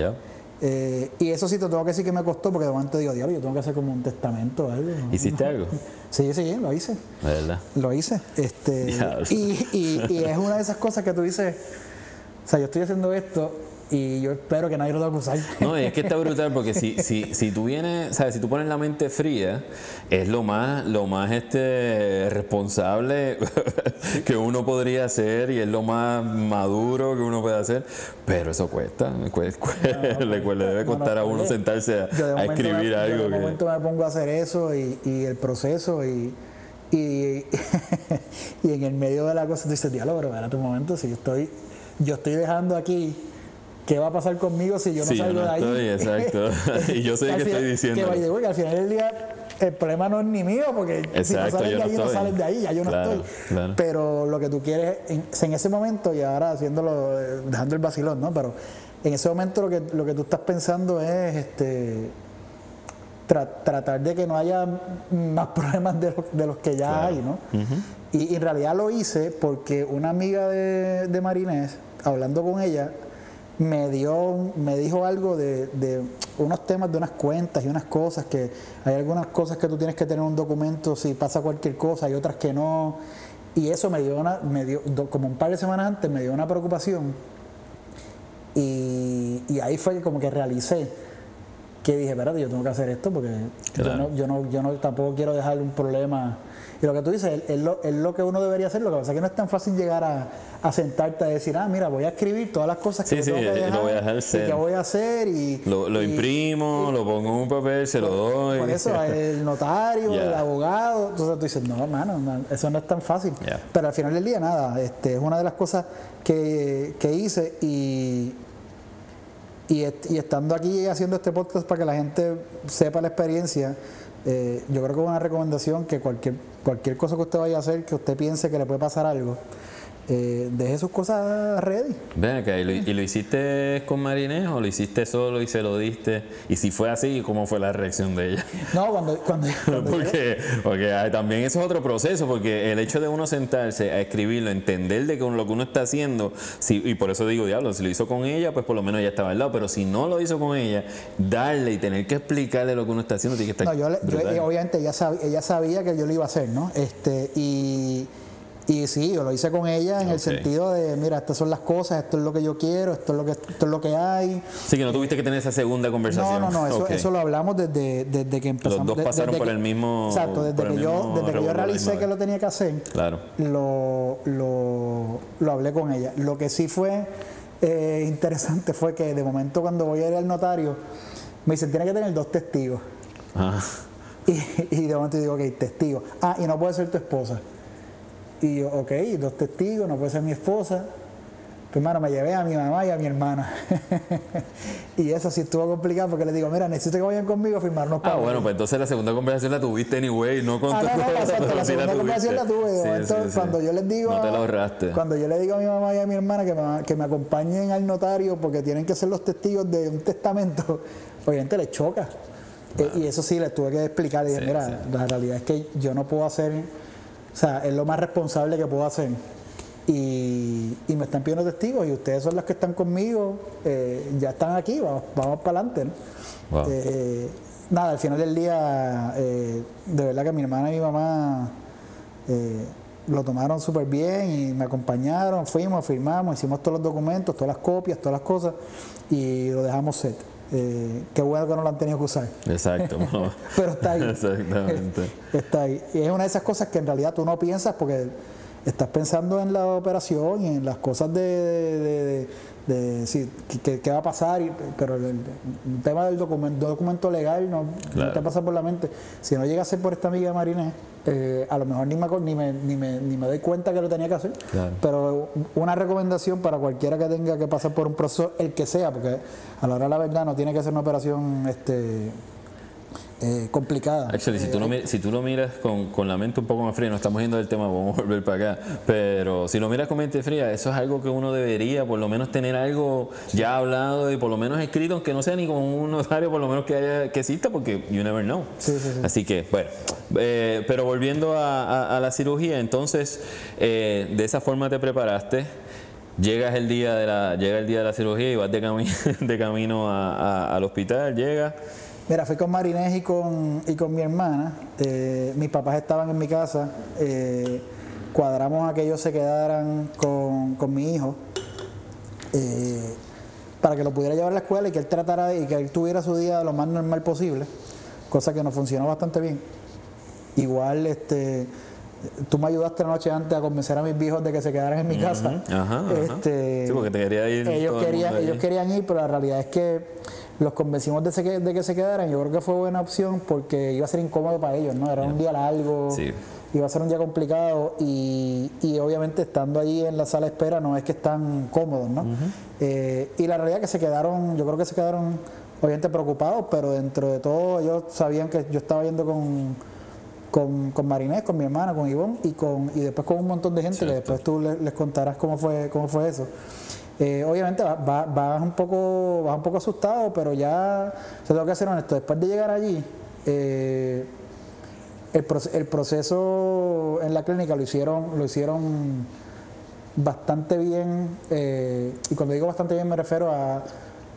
Eh, y eso sí te tengo que decir que me costó, porque de momento digo, diablo, yo tengo que hacer como un testamento o algo. ¿Hiciste algo? Sí, sí, lo hice. De verdad. Lo hice. Este, Diablo. y, y- y es una de esas cosas que tú dices, o sea, yo estoy haciendo esto y yo espero que nadie lo a acusar. No, y es que está brutal porque si, si, si tú vienes, sabes, si tú pones la mente fría, es lo más, lo más este responsable que uno podría hacer y es lo más maduro que uno puede hacer, pero eso cuesta, cue- cue- le, debe no, costar a uno sentarse a, Yo de a me- escribir yo algo de que momento me pongo a hacer eso y, y el proceso y, y, y en el medio de la cosa tú dices, diálogo, pero espérate un momento, si yo estoy, yo estoy dejando aquí, ¿qué va a pasar conmigo si yo no Sí, yo salgo no de ahí? estoy, exacto. Y yo sé que final- estoy diciendo. Que, by the way, que al final del día el problema no es ni mío, porque si no Exacto, sales de ahí, no sales de ahí, ya yo no Claro, estoy. claro. Pero lo que tú quieres, en, en ese momento, y ahora haciéndolo, eh, dejando el vacilón, ¿no? Pero en ese momento lo que, lo que tú estás pensando es este tra- tratar de que no haya más problemas de, los- de los que ya hay, ¿no? y, y en realidad lo hice porque una amiga de, de Marinés, hablando con ella, me dio, me dijo algo de, de unos temas de unas cuentas y unas cosas que hay algunas cosas que tú tienes que tener un documento si pasa cualquier cosa y otras que no. Y eso me dio una, me dio, como un par de semanas antes, me dio una preocupación. Y, y ahí fue como que realicé que dije, espérate, yo tengo que hacer esto porque yo, no, yo, no, yo no tampoco quiero dejarle un problema. Y lo que tú dices, es, es lo, es lo que uno debería hacer. Lo que pasa es que no es tan fácil llegar a, a sentarte a decir, ah, mira, voy a escribir todas las cosas que Sí, yo sí, tengo que eh, lo dejar, voy a dejar y que voy a hacer. Y, Lo, lo y- imprimo, lo pongo en un papel, se lo doy. por eso, el notario, el abogado, entonces tú dices, no, hermano, no, eso no es tan fácil. Pero al final del día, nada, este, es una de las cosas que, que hice y, y, est- y estando aquí haciendo este podcast para que la gente sepa la experiencia, eh, yo creo que es una recomendación que cualquier, cualquier cosa que usted vaya a hacer, que usted piense que le puede pasar algo, eh, deje sus cosas ready. Ven acá, ¿y lo, y lo hiciste con Marinés o lo hiciste solo y se lo diste? Y si fue así, ¿cómo fue la reacción de ella? No, cuando, cuando, porque porque ah, también eso es otro proceso, porque el hecho de uno sentarse a escribirlo, entender de que lo que uno está haciendo, si, y por eso digo, diablo, si lo hizo con ella, pues por lo menos ella estaba al lado, pero si no lo hizo con ella, darle y tener que explicarle lo que uno está haciendo, tiene que estar No, yo, le- yo- brutal. eh, obviamente ella sabía, ella sabía que yo lo iba a hacer, ¿no? Este, y, y sí, yo lo hice con ella en el sentido de, mira, estas son las cosas, esto es lo que yo quiero, esto es lo que, esto es lo que hay. Así que no tuviste que tener esa segunda conversación. No, no, no, eso, eso lo hablamos desde, desde que empezamos. dos de- pasaron desde por que- el mismo- Exacto, desde que yo, desde que yo realicé que lo tenía que hacer, Claro. lo, lo, lo hablé con ella. Lo que sí fue eh, interesante fue que de momento cuando voy a ir al notario, me dicen, tiene que tener dos testigos. Ah, Y, y de momento digo, ok, testigo. Ah, y no puede ser tu esposa. Y yo, ok, dos testigos, no puede ser mi esposa. Pues hermano, me llevé a mi mamá y a mi hermana. y eso sí estuvo complicado porque le digo, mira, necesito que vayan conmigo a firmar unos Ah, bueno, pues entonces la segunda conversación la tuviste anyway, no con Ah, tu no, no, la, Sí segunda conversación la tuve. Sí, sí. Cuando yo les digo. No te lo ahorraste. Cuando yo le digo a mi mamá y a mi hermana que me, que me acompañen al notario porque tienen que ser los testigos de un testamento, obviamente les choca. Eh, y eso sí, les tuve que explicar. Le dije, mira, la realidad es que yo no puedo hacer. O sea, es lo más responsable que puedo hacer. Y, y me están pidiendo testigos y ustedes son los que están conmigo, eh, ya están aquí, vamos, vamos para adelante. ¿no? Wow. Eh, nada, al final del día, eh, de verdad que mi hermana y mi mamá lo tomaron súper bien y me acompañaron, fuimos, firmamos, hicimos todos los documentos, todas las copias, todas las cosas y lo dejamos set. Eh, qué bueno que no lo han tenido que usar. Exacto. Pero está ahí. Exactamente. Está ahí. Y es una de esas cosas que en realidad tú no piensas porque estás pensando en la operación y en las cosas de, de, de- de- si- qué qué va a pasar, y- pero el, el tema del documento, documento legal no, no te pasa por la mente. Si no llega a ser por esta amiga de Marinés, eh, a lo mejor ni me, ni, me, ni, me, ni me doy cuenta que lo tenía que hacer. Claro. Pero una recomendación para cualquiera que tenga que pasar por un proceso, el que sea, porque a la hora de la verdad no tiene que ser una operación este, eh, complicada. Actually, si tú, mi- si tú lo miras con, con la mente un poco más fría, no estamos yendo del tema, vamos a volver para acá, pero si lo miras con mente fría, eso es algo que uno debería por lo menos tener algo ya hablado y por lo menos escrito, aunque no sea ni con un notario, por lo menos que, haya, que exista, porque you never know. Sí, sí, sí. Así que, bueno, eh, pero volviendo a, a- a la cirugía, entonces, eh, de esa forma te preparaste. Llegas el día de la, llega el día de la cirugía y vas de, cami- de camino a- a- al hospital, llegas. Mira, fui con Marinés y con, y con mi hermana. Eh, mis papás estaban en mi casa. eh, cuadramos a que ellos se quedaran con, con mi hijo eh, para que lo pudiera llevar a la escuela y que él tratara de- y que él tuviera su día lo más normal posible, cosa que nos funcionó bastante bien. Igual, este, tú me ayudaste la noche antes a convencer a mis viejos de que se quedaran en mi casa. Ajá, ajá. Este, Sí, porque te quería ir ellos el querían, allí. ellos querían ir, pero la realidad es que los convencimos de, se- de que se quedaran. Yo creo que fue buena opción porque iba a ser incómodo para ellos, ¿no? Era un día largo, Sí. iba a ser un día complicado y, y obviamente estando ahí en la sala de espera no es que están cómodos, ¿no? Eh, y la realidad es que se quedaron, yo creo que se quedaron obviamente preocupados, pero dentro de todo ellos sabían que yo estaba yendo con con, con Marinés, con mi hermana, con Ivonne y con y después con un montón de gente que después tú le- les, contarás cómo fue cómo fue eso. Eh, obviamente va- va- vas un poco vas un poco asustado, pero ya se tengo que ser honesto. Después de llegar allí, eh, el, el proceso en la clínica lo hicieron lo hicieron bastante bien eh, y cuando digo bastante bien me refiero a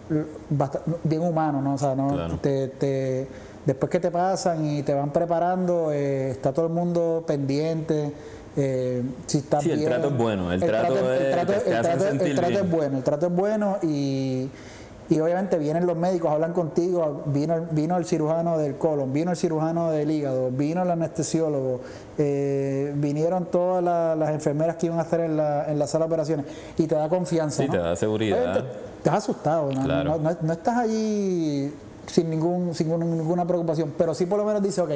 l- bast- bien humano, ¿no? O sea, no Claro. te, te- después que te pasan y te van preparando, eh, está todo el mundo pendiente. Eh, si estás Sí, el bien. trato es bueno, el trato es- el trato- te- te el hacen trato- el sentir trato bien. es bueno, el trato es bueno y, y obviamente vienen los médicos, hablan contigo, vino, el- vino el cirujano del colon, vino el cirujano del hígado, vino el anestesiólogo, eh, vinieron todas la- las enfermeras que iban a estar en la, en la sala de operaciones y te da confianza. Sí, ¿no? te da seguridad. Obviamente, Estás asustado, ¿no? Claro. No estás allí sin, ningún, sin ninguna preocupación, pero sí por lo menos dice, ok,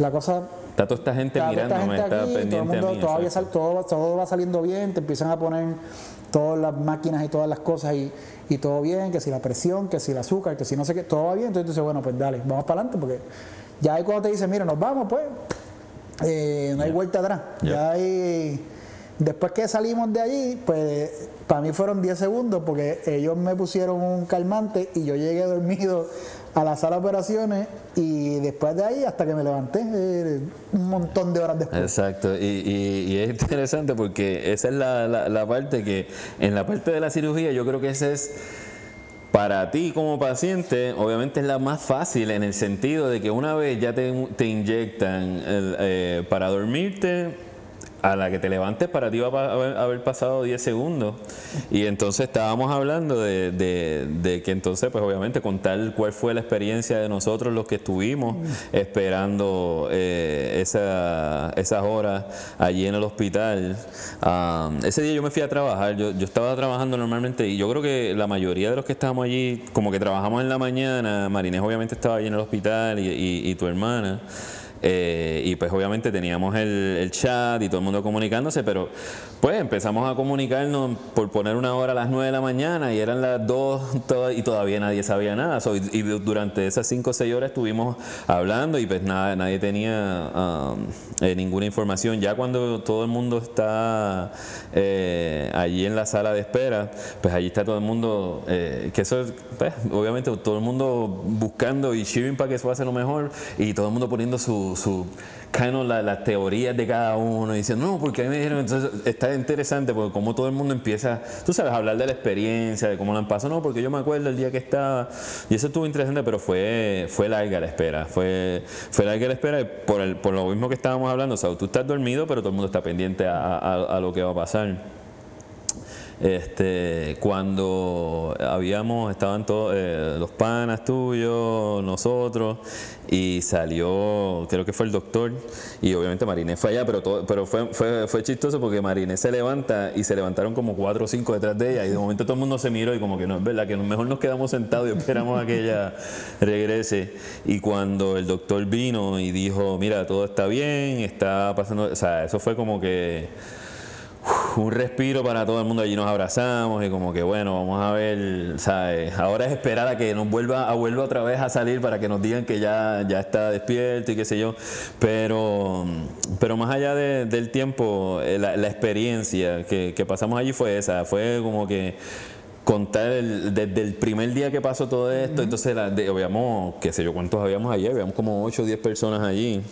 la cosa Está toda esta gente Está toda esta gente está aquí, todo el pendiente mundo a mí. todavía exacto. sal- todo, todo va saliendo bien, te empiezan a poner todas las máquinas y todas las cosas y, y todo bien, que si la presión, que si el azúcar, que si no sé qué, todo va bien, entonces tú dices, bueno, pues dale, vamos para adelante, porque ya ahí cuando te dicen, mira, nos vamos, pues, eh, no hay vuelta atrás, Ya. ya hay, Después que salimos de allí, pues para mí fueron 10 segundos porque ellos me pusieron un calmante y yo llegué dormido a la sala de operaciones y después de ahí hasta que me levanté, eh, un montón de horas después. Exacto, y, es interesante porque esa es la, la, parte que en la parte de la cirugía yo creo que esa es... Para ti como paciente, obviamente es la más fácil en el sentido de que una vez ya te, te inyectan eh, para dormirte, a la que te levantes para ti va a haber, pasado 10 segundos. Y entonces estábamos hablando de, de, que entonces, pues obviamente contar cuál fue la experiencia de nosotros los que estuvimos esperando eh, esa, esas horas allí en el hospital. ese día yo me fui a trabajar, yo, yo estaba trabajando normalmente y yo creo que la mayoría de los que estábamos allí, como que trabajamos en la mañana, Marinés obviamente estaba allí en el hospital y tu hermana. Eh, y pues obviamente teníamos el, chat y todo el mundo comunicándose, pero pues empezamos a comunicarnos por poner una hora a las 9 de la mañana y eran las 2 y todavía nadie sabía nada. y, durante esas 5 o 6 horas estuvimos hablando y pues nada, nadie tenía um, eh, ninguna información. Ya cuando todo el mundo está eh, allí en la sala de espera, pues allí está todo el mundo, que eso pues, obviamente todo el mundo buscando y cheering para que eso pase lo mejor y todo el mundo poniendo su su, las teorías de cada uno y diciendo, no, porque a mí me dijeron, entonces está interesante porque como todo el mundo empieza, tú sabes, a hablar de la experiencia, de cómo lo han pasado, no, porque yo me acuerdo el día que estaba, y eso estuvo interesante, pero fue, fue larga la espera, fue, fue larga la espera por, el, por lo mismo que estábamos hablando, o sea, tú estás dormido, pero todo el mundo está pendiente a lo que va a pasar. Este, cuando habíamos, estaban todos eh, los panas tuyos, nosotros, y salió, creo que fue el doctor, y obviamente Marinés fue allá, pero, pero fue, fue, fue chistoso porque Marinés se levanta y se levantaron como cuatro o cinco detrás de ella, y de momento todo el mundo se miró y como que no es verdad, que mejor nos quedamos sentados y esperamos a que ella regrese. Y cuando el doctor vino y dijo, mira, todo está bien, está pasando, o sea, eso fue como que un respiro para todo el mundo. Allí nos abrazamos y como que bueno, vamos a ver, ¿sabes? Ahora es esperar a que nos vuelva a vuelva otra vez a salir para que nos digan que ya, ya está despierto y qué sé yo. Pero, pero más allá del tiempo, eh, la, experiencia que, pasamos allí fue esa. Fue como que contar desde el primer día que pasó todo esto, entonces la, habíamos, qué sé yo, cuántos habíamos allí, habíamos como 8 o 10 personas allí.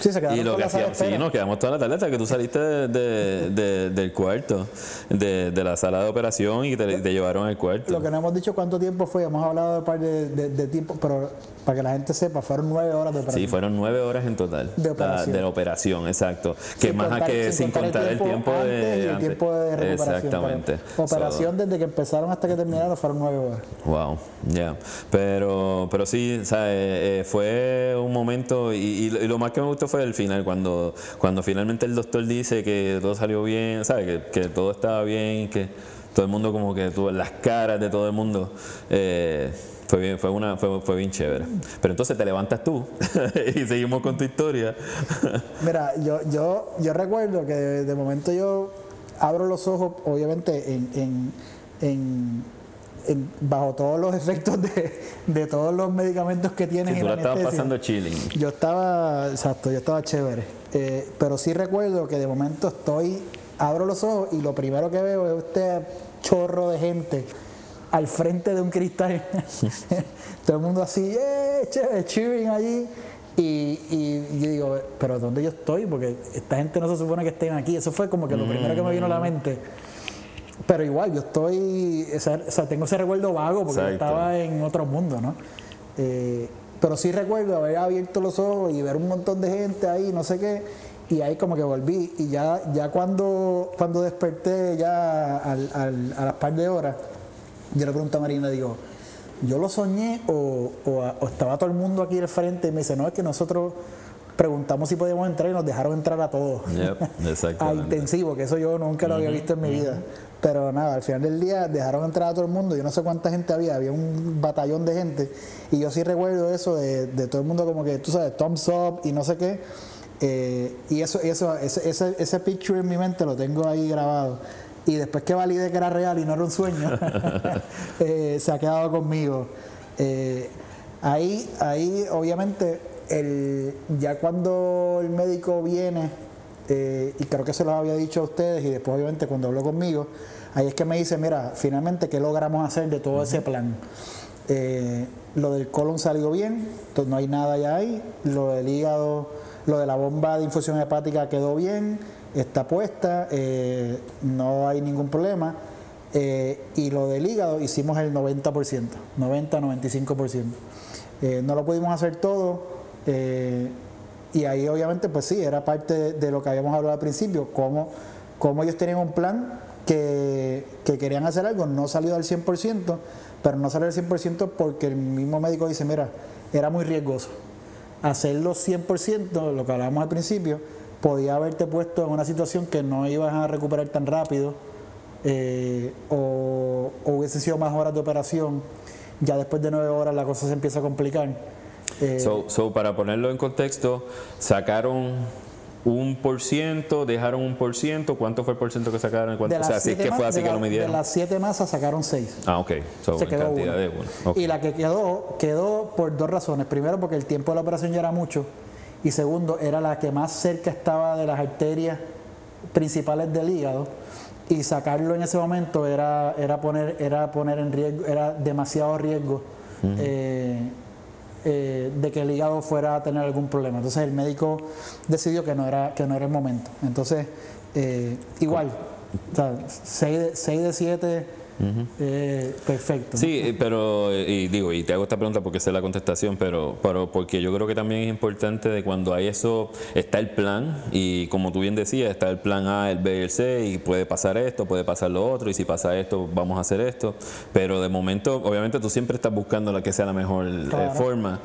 Sí, se y lo que hacíamos, sí, nos quedamos toda la tarde hasta que tú saliste de, del cuarto, de, la sala de operación y te, te, llevaron al cuarto. Lo que no hemos dicho cuánto tiempo fue, hemos hablado de un par de, tiempo, pero para que la gente sepa, fueron nueve horas de operación. Sí, fueron nueve horas en total. De operación. de la operación, exacto. Que más a que sin, contar, el tiempo, de. Y el tiempo de recuperación. Exactamente. operación desde que empezaron hasta que terminaron fueron nueve horas. Wow, ya. Pero, pero sí, o sea, eh, eh, fue un momento, y, y, lo más que me gustó fue el final, cuando, cuando finalmente el doctor dice que todo salió bien, ¿sabes? Que, que todo estaba bien, que todo el mundo como que tuvo las caras de todo el mundo. Eh, fue bien, fue una, fue, fue, bien chévere. Pero entonces te levantas tú y seguimos con tu historia. Mira, yo, yo, yo recuerdo que de, momento yo abro los ojos, obviamente, en, en, en, bajo todos los efectos de, de, todos los medicamentos que tienes. Y tú la estabas pasando chilling. Yo estaba, exacto, yo estaba chévere. Eh, pero sí recuerdo que de momento estoy, abro los ojos y lo primero que veo es este chorro de gente al frente de un cristal. Todo el mundo así, ¡eh! cheering allí. Y, y, yo digo, ¿pero dónde yo estoy? Porque esta gente no se supone que estén aquí. Eso fue como que lo primero que me vino a la mente. Pero igual, yo estoy, o sea, tengo ese recuerdo vago porque estaba en otro mundo, ¿no? Eh, pero sí recuerdo haber abierto los ojos y ver un montón de gente ahí, no sé qué, y ahí como que volví. Y ya, ya cuando, cuando desperté, ya al, al, a las par de horas, yo le pregunto a Marina, digo, ¿yo lo soñé o, estaba todo el mundo aquí al frente? Y me dice, no, es que nosotros preguntamos si podíamos entrar y nos dejaron entrar a todos. a intensivo, que eso yo nunca lo había visto en mi vida. Pero nada, al final del día dejaron entrar a todo el mundo. Yo no sé cuánta gente había, había un batallón de gente. Y yo sí recuerdo eso de, todo el mundo como que, tú sabes, thumbs up y no sé qué. Eh, y eso, eso ese, ese, ese picture en mi mente lo tengo ahí grabado y después que valide que era real y no era un sueño, eh, se ha quedado conmigo. Eh, ahí, ahí obviamente, el, ya cuando el médico viene eh, y creo que se lo había dicho a ustedes y después obviamente cuando habló conmigo, ahí es que me dice, mira, finalmente, ¿qué logramos hacer de todo ese plan? Eh, lo del colon salió bien, no hay nada ya ahí, lo del hígado, lo de la bomba de infusión hepática quedó bien, está puesta, eh, no hay ningún problema. y lo del hígado hicimos el 90%, 90-95%. no lo pudimos hacer todo, y ahí obviamente, pues sí, era parte de, lo que habíamos hablado al principio, cómo, cómo ellos tenían un plan que, querían hacer algo, no salió al 100%, pero no salió al 100% porque el mismo médico dice, mira, era muy riesgoso. Hacerlo 100%, lo que hablábamos al principio, podía haberte puesto en una situación que no ibas a recuperar tan rápido eh, o, o hubiese sido más horas de operación. Ya después de nueve horas la cosa se empieza a complicar. Eh, so, para ponerlo en contexto, sacaron un por ciento, dejaron un por ciento, ¿cuánto fue el por ciento que sacaron? o sea, si que fue así que lo midieron. De las siete masas sacaron seis. Ah, ok. Se quedó cantidad De uno. Y la que quedó, quedó por dos razones. Primero, porque el tiempo de la operación ya era mucho. Y segundo, era la que más cerca estaba de las arterias principales del hígado. Y sacarlo en ese momento era, era, poner, era poner en riesgo, era demasiado riesgo. Eh, de que el hígado fuera a tener algún problema. Entonces el médico decidió que no era, que no era el momento. Entonces, eh, igual, 6 de 7 eh, perfecto. Sí, eh, pero, eh, y digo, y te hago esta pregunta porque sé la contestación, pero, pero porque yo creo que también es importante de cuando hay eso, está el plan, y como tú bien decías, está el plan A, el B y el C, y puede pasar esto, puede pasar lo otro, y si pasa esto, vamos a hacer esto, pero de momento, obviamente tú siempre estás buscando la que sea la mejor forma.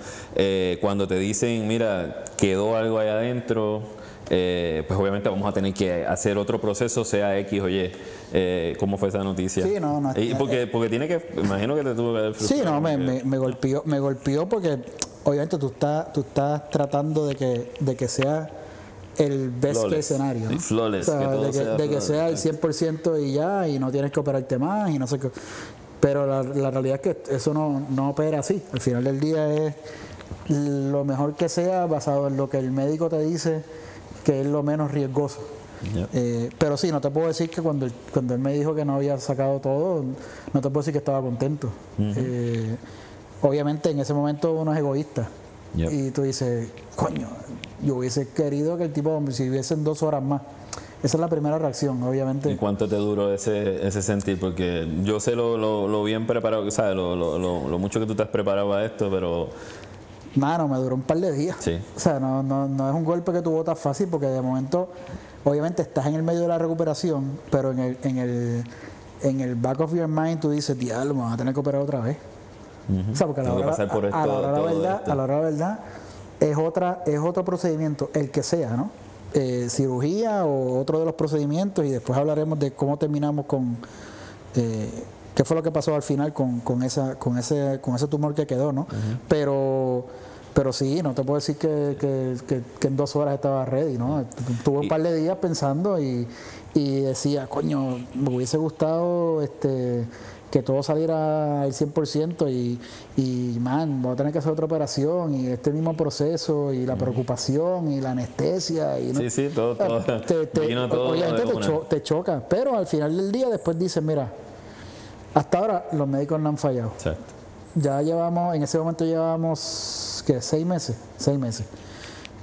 cuando te dicen, mira, quedó algo ahí adentro, eh, pues obviamente vamos a tener que hacer otro proceso, sea X o Y. Eh, ¿Cómo fue esa noticia? Sí, no, no. Y porque, porque tiene que, imagino que te tuvo que Sí, no, me, me, golpeó, me golpeó porque obviamente tú estás, tú estás tratando de que, de que sea el best case escenario. ¿no? Flawless, o sea, de, que, sea, de que sea el 100% y ya, y no tienes que operarte más y no sé qué. Pero la, la realidad es que eso no, no opera así. Al final del día es lo mejor que sea basado en lo que el médico te dice que es lo menos riesgoso. Eh, pero sí, no te puedo decir que cuando, cuando él me dijo que no había sacado todo, no te puedo decir que estaba contento. Eh, obviamente en ese momento uno es egoísta. Y tú dices, coño, yo hubiese querido que el tipo, si hubiesen dos horas más. Esa es la primera reacción, obviamente. ¿Y cuánto te duró ese, ese sentir? Porque yo sé lo, lo, bien preparado, ¿sabes? Lo, lo, lo, mucho que tú te has preparado a esto, pero Mano, me duró un par de días. O sea, no, no, no es un golpe que tú botas fácil porque de momento, obviamente estás en el medio de la recuperación, pero en el, en el, en el back of your mind tú dices, diablo, me van a tener que operar otra vez. O sea, porque a la hora, a, la hora de la verdad, a la hora de la verdad, es otra, es otro procedimiento, el que sea, ¿no? Eh, cirugía o otro de los procedimientos y después hablaremos de cómo terminamos con eh, qué fue lo que pasó al final con, con, esa, con, ese, con ese tumor que quedó, ¿no? Pero pero sí, no te puedo decir que, que, en dos horas estaba ready, ¿no? Tuve un par de días pensando y, y, decía, coño, me hubiese gustado este que todo saliera al 100% y, y, man, voy a tener que hacer otra operación y este mismo proceso y la preocupación y la anestesia. Y, Sí, sí, todo, todo. Te, obviamente te, te choca, pero al final del día después dices, mira, hasta ahora los médicos no han fallado. Ya llevamos, en ese momento llevamos, ¿qué? Seis meses, seis meses.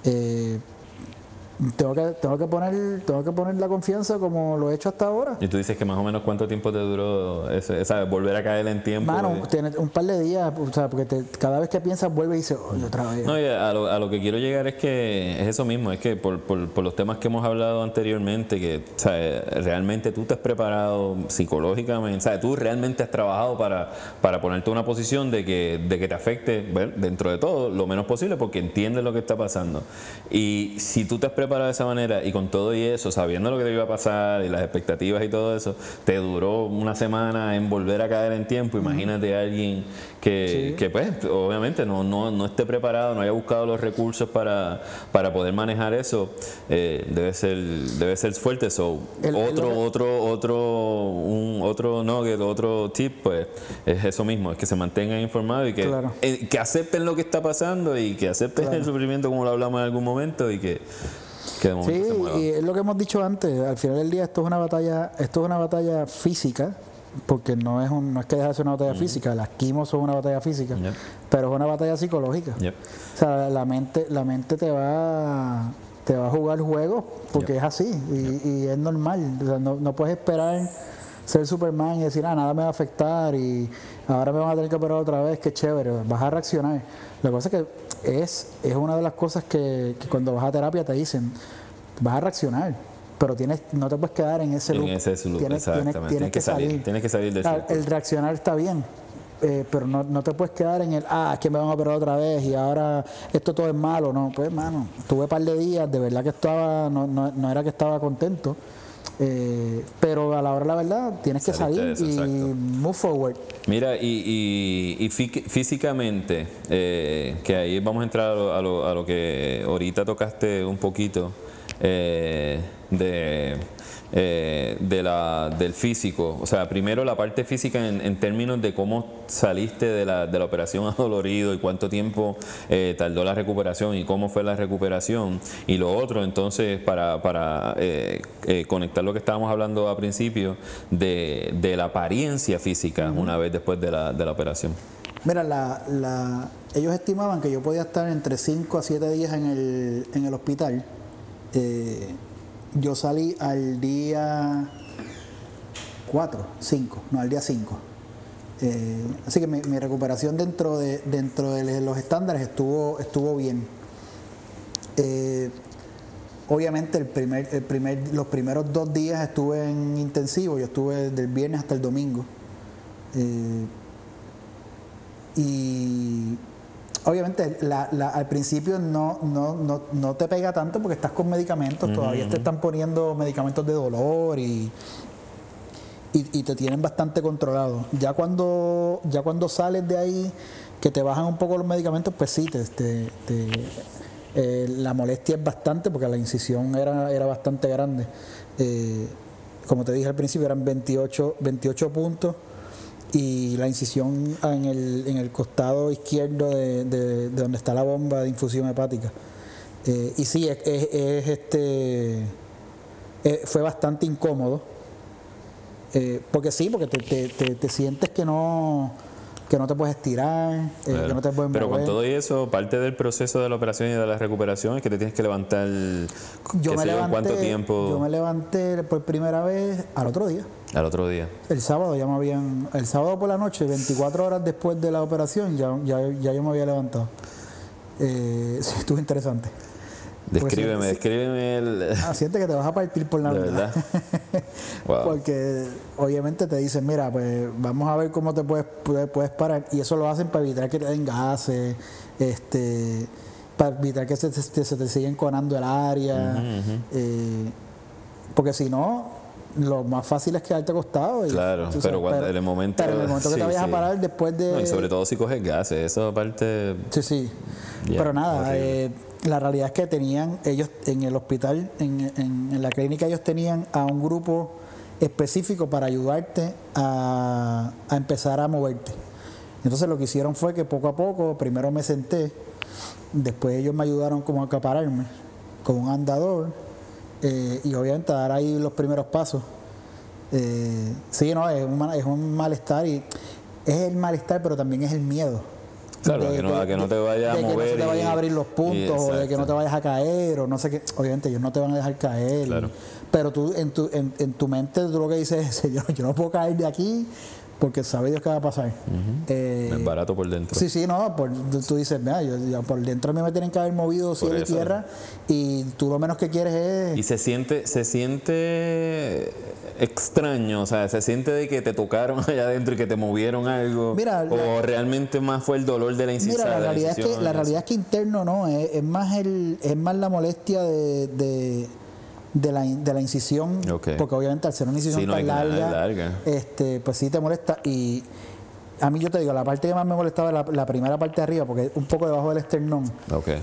Eh, tengo que, tengo que poner tengo que poner la confianza como lo he hecho hasta ahora. Y tú dices que más o menos cuánto tiempo te duró ese, volver a caer en tiempo. Mano, tiene un par de días, o sea, porque cada vez que piensas vuelve y dices, otra vez. No, a, lo, a, lo, que quiero llegar es que es eso mismo, es que por, por, por los temas que hemos hablado anteriormente, que realmente tú te has preparado psicológicamente, ¿sabes? tú realmente has trabajado para, para ponerte en una posición de que, de que te afecte dentro de todo lo menos posible porque entiendes lo que está pasando. Y si tú te has preparado preparado de esa manera y con todo y eso, sabiendo lo que te iba a pasar y las expectativas y todo eso, te duró una semana en volver a caer en tiempo. Imagínate a alguien que, que, pues, obviamente no, no, no, esté preparado, no haya buscado los recursos para, para poder manejar eso, eh, debe ser debe ser fuerte. So, otro, otro, otro, un, otro que otro tip, pues, es eso mismo, es que se mantengan informados y que, eh, que acepten lo que está pasando y que acepten el sufrimiento como lo hablamos en algún momento y que Sí, y es lo que hemos dicho antes, al final del día esto es una batalla, esto es una batalla física, porque no es un, no es que deje de ser una batalla física, las quimos son una batalla física, Yep. pero es una batalla psicológica. Yep. O sea, la mente, la mente te va te va a jugar juegos porque es así y, y es normal. O sea, no, no puedes esperar ser Superman y decir, ah, nada me va a afectar y ahora me van a tener que operar otra vez, qué chévere, vas a reaccionar. Que pasa es que es, es una de las cosas que, que cuando vas a terapia te dicen, vas a reaccionar, pero tienes, no te puedes quedar en ese En loop. ese loop, Tienes, tienes- exactamente. tienes que salir. Tienes que salir del el reaccionar está bien, eh, pero no, no te puedes quedar en el, ah, es que me van a operar otra vez y ahora esto todo es malo. No, pues, hermano, tuve un par de días, de verdad que estaba, no, no, no era que estaba contento, eh, pero a la hora la verdad tienes que Saliste salir eso, y exacto. move forward. Mira, y, y- y fí- físicamente, eh, que ahí vamos a entrar a lo, a lo- a lo que ahorita tocaste un poquito eh, de, eh, de la, del físico. O sea, primero la parte física en, en términos de cómo saliste de la, de la operación adolorido y cuánto tiempo eh, tardó la recuperación y cómo fue la recuperación. Y lo otro, entonces, para, para eh, eh, conectar lo que estábamos hablando al principio, de, de la apariencia física una vez después de la, de la operación. Mira, la, la- ellos estimaban que yo podía estar entre 5 a 7 días en el, en el hospital. Eh, yo salí al día 4, 5, no, al día 5. así que mi, recuperación dentro de, dentro de los estándares estuvo, estuvo bien. Eh, obviamente el primer, el primer, los primeros dos días estuve en intensivo, yo estuve del viernes hasta el domingo. Eh, y obviamente la- la- al principio no, no, no, no te pega tanto porque estás con medicamentos, todavía te están poniendo medicamentos de dolor y, y, y te tienen bastante controlado. Ya cuando, ya cuando sales de ahí, que te bajan un poco los medicamentos, pues sí, te, te- te- eh, la molestia es bastante porque la incisión era, era bastante grande. Eh, como te dije al principio, eran 28, 28 puntos y la incisión en el, en el costado izquierdo de, de- de donde está la bomba de infusión hepática. Eh, y sí, es, es- es, este, eh, fue bastante incómodo. Eh, porque sí, porque te, te- te- te sientes que no, que no te puedes estirar, eh, Claro. que no te puedes Pero con mover. todo y eso, parte del proceso de la operación y de la recuperación es que te tienes que levantar, yo qué me sé yo, levanté, cuánto tiempo yo me levanté por primera vez al otro día. Al otro día. El sábado ya me habían, el sábado por la noche, 24 horas después de la operación, ya, ya, ya yo me había levantado. Eh, sí, estuvo interesante. Pues Descríbeme, descríbeme el... Ah, siente que te vas a partir por la verdad. Wow. Porque obviamente te dicen, mira, pues vamos a ver cómo te puedes, puedes, parar. Y eso lo hacen para evitar que te den gases, este, para evitar que se, te- se te sigan conando el área. eh, porque si no, lo más fácil es quedarte acostado. y- Claro, pero cuando- en el momento- Pero en el momento que sí, te vayas sí. a parar después de. No, y sobre todo si coges gases, eso aparte... Sí, sí. Pero nada, eh, la realidad es que tenían, ellos en el hospital, en, en- en la clínica, ellos tenían a un grupo específico para ayudarte a, a empezar a moverte. Entonces lo que hicieron fue que poco a poco, primero me senté, después ellos me ayudaron como a acapararme con un andador eh, y obviamente dar ahí los primeros pasos. Eh, sí, no, es un, mal- es un malestar y es el malestar, pero también es el miedo. Claro, a que no- a que no te vayas a de que mover no te vayan a abrir los puntos o de que no te vayas a caer o no sé qué. Obviamente ellos no te van a dejar caer. Claro. Pero tú en tu, en, en tu mente tú lo que dices es, yo, yo no puedo caer de aquí porque sabe Dios qué va a pasar. Eh, es barato por dentro. Sí, sí, no, por- tú, dices, mira, yo, yo por dentro a mí me tienen que haber movido cielo y tierra y tú lo menos que quieres es... Y se siente, se siente extraño, o sea, se siente de que te tocaron allá adentro y que te movieron algo. Mira, o la- realmente más fue el dolor de la incisión. Mira, la realidad, es que, la realidad es que interno no, es, es más el, es más la molestia de, de, de la, de la incisión, porque obviamente al ser una incisión Sí, no, tan larga, es larga. este, pues sí te molesta y a mí yo te digo, la parte que más me molestaba era la, la primera parte de arriba, porque es un poco debajo del esternón.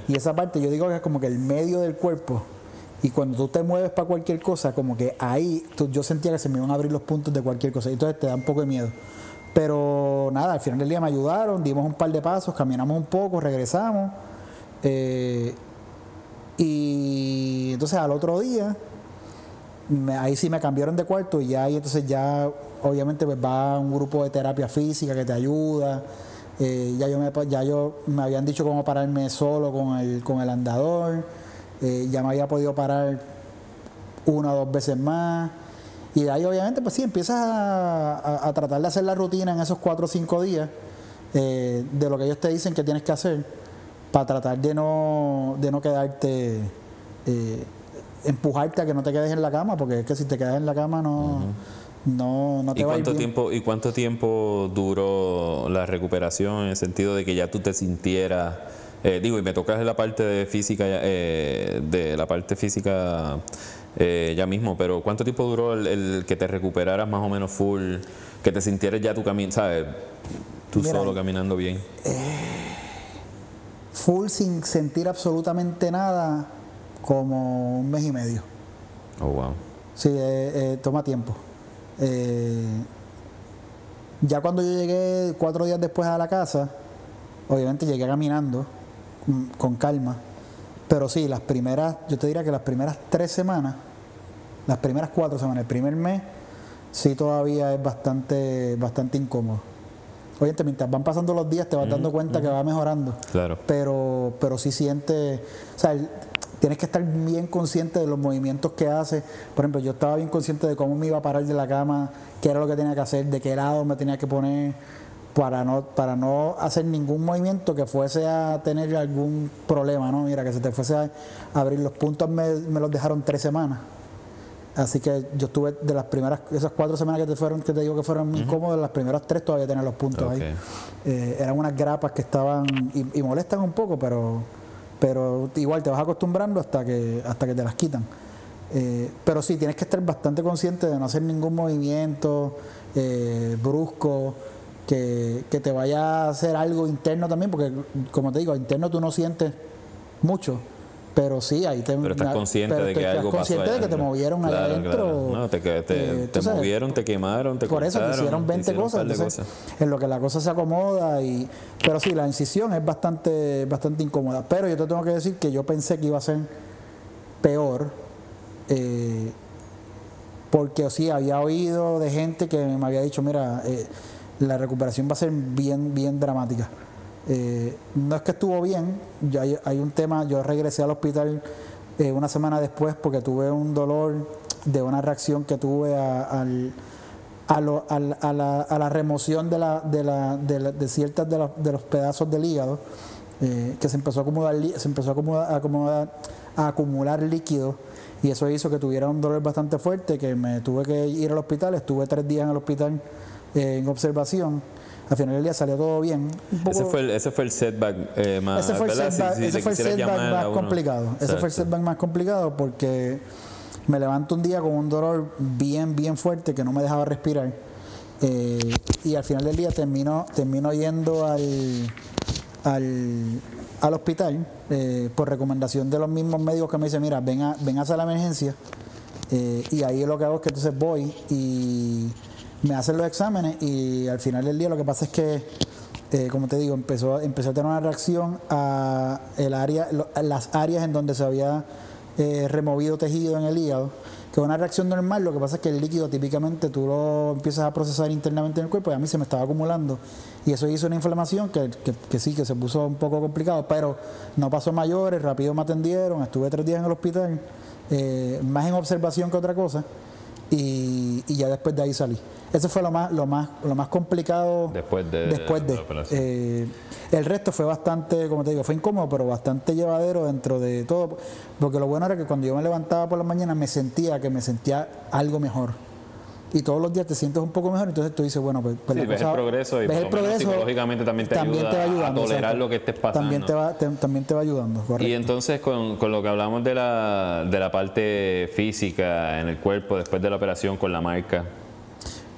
Y esa parte yo digo que es como que el medio del cuerpo. Y cuando tú te mueves para cualquier cosa, como que ahí tú- yo sentía que se me iban a abrir los puntos de cualquier cosa. Y entonces te da un poco de miedo. Pero nada, al final del día me ayudaron, dimos un par de pasos, caminamos un poco, regresamos. eh, Y entonces al otro día, me- ahí sí me cambiaron de cuarto y ya entonces ya obviamente pues va un grupo de terapia física que te ayuda. Eh, ya, yo me, ya yo me habían dicho cómo pararme solo con el, con el andador. Eh, ya me había podido parar una o dos veces más. Y de ahí obviamente pues sí, empiezas a, a- a tratar de hacer la rutina en esos cuatro o cinco días eh, de lo que ellos te dicen que tienes que hacer para tratar de no, de no quedarte, eh, empujarte a que no te quedes en la cama, porque es que si te quedas en la cama no, no, no te ¿Y va a ir cuánto, bien. tiempo, ¿Y cuánto tiempo duró la recuperación en el sentido de que ya tú te sintieras, eh, digo, y me tocas la parte de física, eh, de la parte física eh, ya mismo, pero cuánto tiempo duró el, el que te recuperaras más o menos full, que te sintieras ya tu camino, ¿sabes? Tú Mira, solo caminando bien. Full sin sentir absolutamente nada como un mes y medio. Oh, wow. Sí, eh, eh, toma tiempo. Eh, ya cuando yo llegué cuatro días después a la casa, obviamente llegué caminando mm, con calma. Pero sí, las primeras, yo te diría que las primeras tres semanas, las primeras cuatro semanas, el primer mes, sí todavía es bastante, bastante incómodo. Obviamente, mientras van pasando los días te vas dando cuenta que va mejorando Claro. pero, pero sí siente, o sea, el- tienes que estar bien consciente de los movimientos que hace. Por ejemplo, yo estaba bien consciente de cómo me iba a parar de la cama, qué era lo que tenía que hacer, de qué lado me tenía que poner para no, para no hacer ningún movimiento que fuese a tener algún problema, ¿no? Mira, que se te fuese a abrir los puntos, me, me los dejaron tres semanas. Así que yo estuve de las primeras, esas cuatro semanas que te fueron, que te digo que fueron incómodas, las primeras tres todavía tenía los puntos ahí. Eh, eran unas grapas que estaban y, y molestan un poco, pero, pero igual te vas acostumbrando hasta que, hasta que te las quitan. Eh, pero sí, tienes que estar bastante consciente de no hacer ningún movimiento eh, brusco, que, que te vaya a hacer algo interno también, porque como te digo, interno tú no sientes mucho. Pero sí, ahí te Pero estás consciente pero de que estás algo pasó consciente de que te movieron allá Claro, adentro. claro. No, te, te, eh, te sabes, movieron, te quemaron, te por eso te hicieron te 20 hicieron un cosas, entonces, cosas. en lo que la cosa se acomoda y pero sí la incisión es bastante bastante incómoda pero yo te tengo que decir que yo pensé que iba a ser peor eh, porque sí había oído de gente que me había dicho mira eh, la recuperación va a ser bien bien dramática Eh, no es que estuvo bien yo hay, hay un tema yo regresé al hospital eh, una semana después porque tuve un dolor de una reacción que tuve a- al a, lo- a la, la remoción de, la, de, la, de, la- de ciertas de, de los pedazos del hígado, eh, que se empezó a acumular, a a acumular líquido y eso hizo que tuviera un dolor bastante fuerte, que me tuve que ir al hospital, estuve tres días en el hospital eh, en observación. Al final del día salió todo bien. Poco- Ese fue el, ese fue el setback eh, más, ese fue el ¿verdad? Si- setback, si ese le fue el setback más complicado. Ese fue el Exacto. setback más complicado porque me levanto un día con un dolor bien, bien fuerte que no me dejaba respirar. Eh, y al final del día termino, termino yendo al, al, al hospital eh, por recomendación de los mismos médicos que me dicen, mira, ven a, ven a hacer la emergencia. Eh, y ahí lo que hago es que entonces voy y me hacen los exámenes y al final del día lo que pasa es que, eh, como te digo, empezó, empecé a tener una reacción a, el área, lo- las áreas en donde se había eh, removido tejido en el hígado, que es una reacción normal, lo que pasa es que el líquido típicamente tú lo empiezas a procesar internamente en el cuerpo y a mí se me estaba acumulando. Y eso hizo una inflamación que, que- que sí, que se puso un poco complicado, pero no pasó mayores, rápido me atendieron, estuve tres días en el hospital, eh, más en observación que otra cosa y, y ya después de ahí salí. Eso fue lo más, lo más, lo más complicado Después de- después de de. la operación. Eh, el resto fue bastante, como te digo, fue incómodo, pero bastante llevadero dentro de todo. Porque lo bueno era que cuando yo me levantaba por la mañana me sentía que me sentía algo mejor. Y todos los días te sientes un poco mejor, entonces tú dices, bueno, pues, pues Sí, la ves cosa- el progreso y ves el progreso, psicológicamente también te ayuda va a ayudando, tolerar exacto. lo que estés pasando. También te va, te- también te va ayudando, correcto. Y entonces con, con lo que hablamos de la, de la parte física en el cuerpo después de la operación con la marca,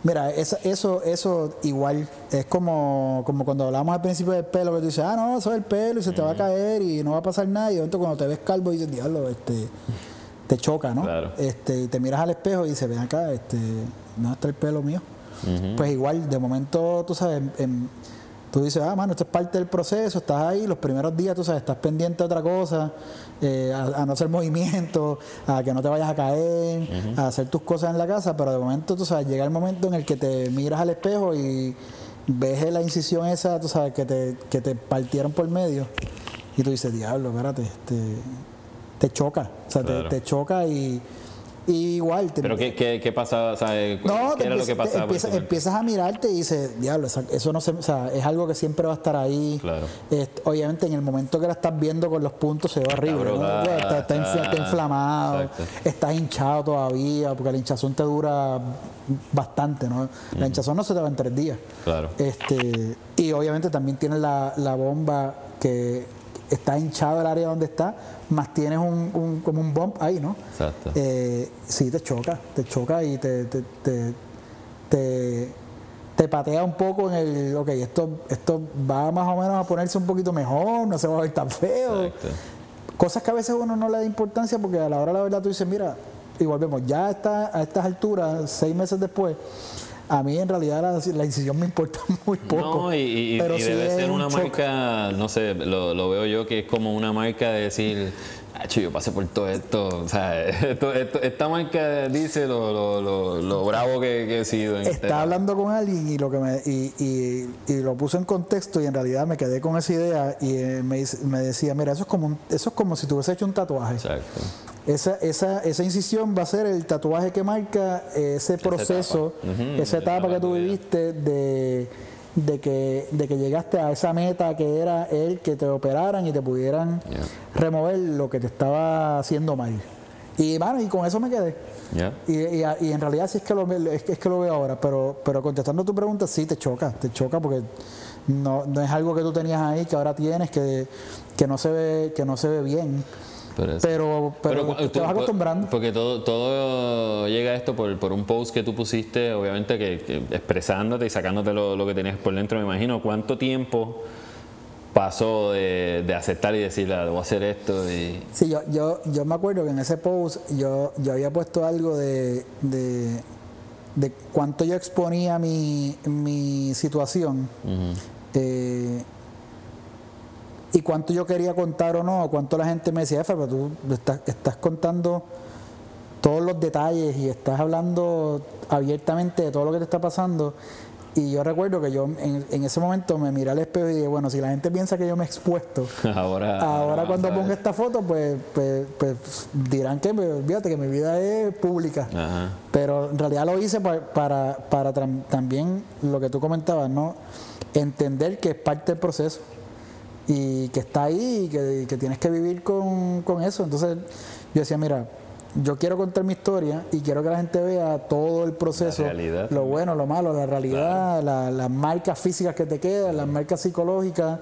Mira, esa- eso, eso igual es como, como cuando hablamos al principio del pelo, que tú dices, ah, no, eso es el pelo y se te va a caer y no va a pasar nada. Y de cuando te ves calvo dices, diablo, este, te choca, ¿no? Claro. Este, y te miras al espejo y dices, ven acá, este, ¿dónde está el pelo mío? Pues igual, de momento, tú sabes, em, Tú dices, ah, mano, esto es parte del proceso, estás ahí, los primeros días, tú sabes, estás pendiente de otra cosa, eh, a, no hacer movimiento, a que no te vayas a caer, a hacer tus cosas en la casa, pero de momento, tú sabes, llega el momento en el que te miras al espejo y ves la incisión esa, tú sabes, que te, que te partieron por medio, y tú dices, diablo, espérate, este, te choca, o sea, te, te choca y igual. ¿Pero qué, qué, qué pasaba? no, ¿Qué era lo que pasaba? empiezas a mirarte y dices, diablo, eso no se, o sea, es algo que siempre va a estar ahí. Claro. obviamente, en el momento que la estás viendo con los puntos, se va arriba. Está, inflamado, estás hinchado todavía, porque la hinchazón te dura bastante, ¿no? La hinchazón no se te va en tres días. Claro. Este, y obviamente también tienes la, la bomba que está hinchado el área donde está, más tienes un, como un bump ahí, ¿no? Exacto. Eh, sí, te choca, te choca y te, te, te, te, patea un poco en el, ok, esto, esto va más o menos a ponerse un poquito mejor, no se va a ver tan feo. Exacto. Cosas que a veces uno no le da importancia porque a la hora de la verdad tú dices, mira, y volvemos, ya está a estas alturas, seis meses después, a mí en realidad la, incisión me importa muy poco. No, y, debe ser una marca, no sé, lo, veo yo que es como una marca de decir, yo pasé por todo esto. O sea, esta marca dice lo, bravo que, he sido. Estaba este hablando con alguien y lo que me y, lo puso en contexto y en realidad me quedé con esa idea y eh, me, me decía, mira, eso es como eso es como si tú hecho un tatuaje. Exacto. Esa, esa, esa incisión va a ser el tatuaje que marca ese proceso, esa etapa, que tú viviste de, de, que, de que llegaste a esa meta que era el que te operaran y te pudieran remover lo que te estaba haciendo mal. Y bueno, y con eso me quedé. Y, y, en realidad sí es que lo, es, que lo veo ahora, pero, pero contestando tu pregunta, sí te choca, te choca porque no, no es algo que tú tenías ahí, que ahora tienes, que, que no se ve, que no se ve bien. Pero, pero, te vas acostumbrando. Porque todo, todo llega a esto por, por un post que tú pusiste, obviamente que, expresándote y sacándote lo, que tenías por dentro, me imagino. ¿Cuánto tiempo pasó de, aceptar y decir, ah, voy a hacer esto? Y... Sí, yo, yo, yo me acuerdo que en ese post yo, yo había puesto algo de, de, cuánto yo exponía mi, mi situación y cuánto yo quería contar o no, cuánto la gente me decía, pero tú estás, estás contando todos los detalles y estás hablando abiertamente de todo lo que te está pasando. Y yo recuerdo que yo en, ese momento me miré al espejo y dije, bueno, si la gente piensa que yo me he expuesto, ahora, ahora cuando ponga esta foto, pues, pues, pues dirán que, pues, fíjate que mi vida es pública. Pero en realidad lo hice para, para, para también lo que tú comentabas, ¿no? Entender que es parte del proceso y que está ahí y que, tienes que vivir con, eso. Entonces yo decía, mira, yo quiero contar mi historia y quiero que la gente vea todo el proceso, lo bueno, lo malo, la realidad, las marcas físicas que te quedan, las marcas psicológicas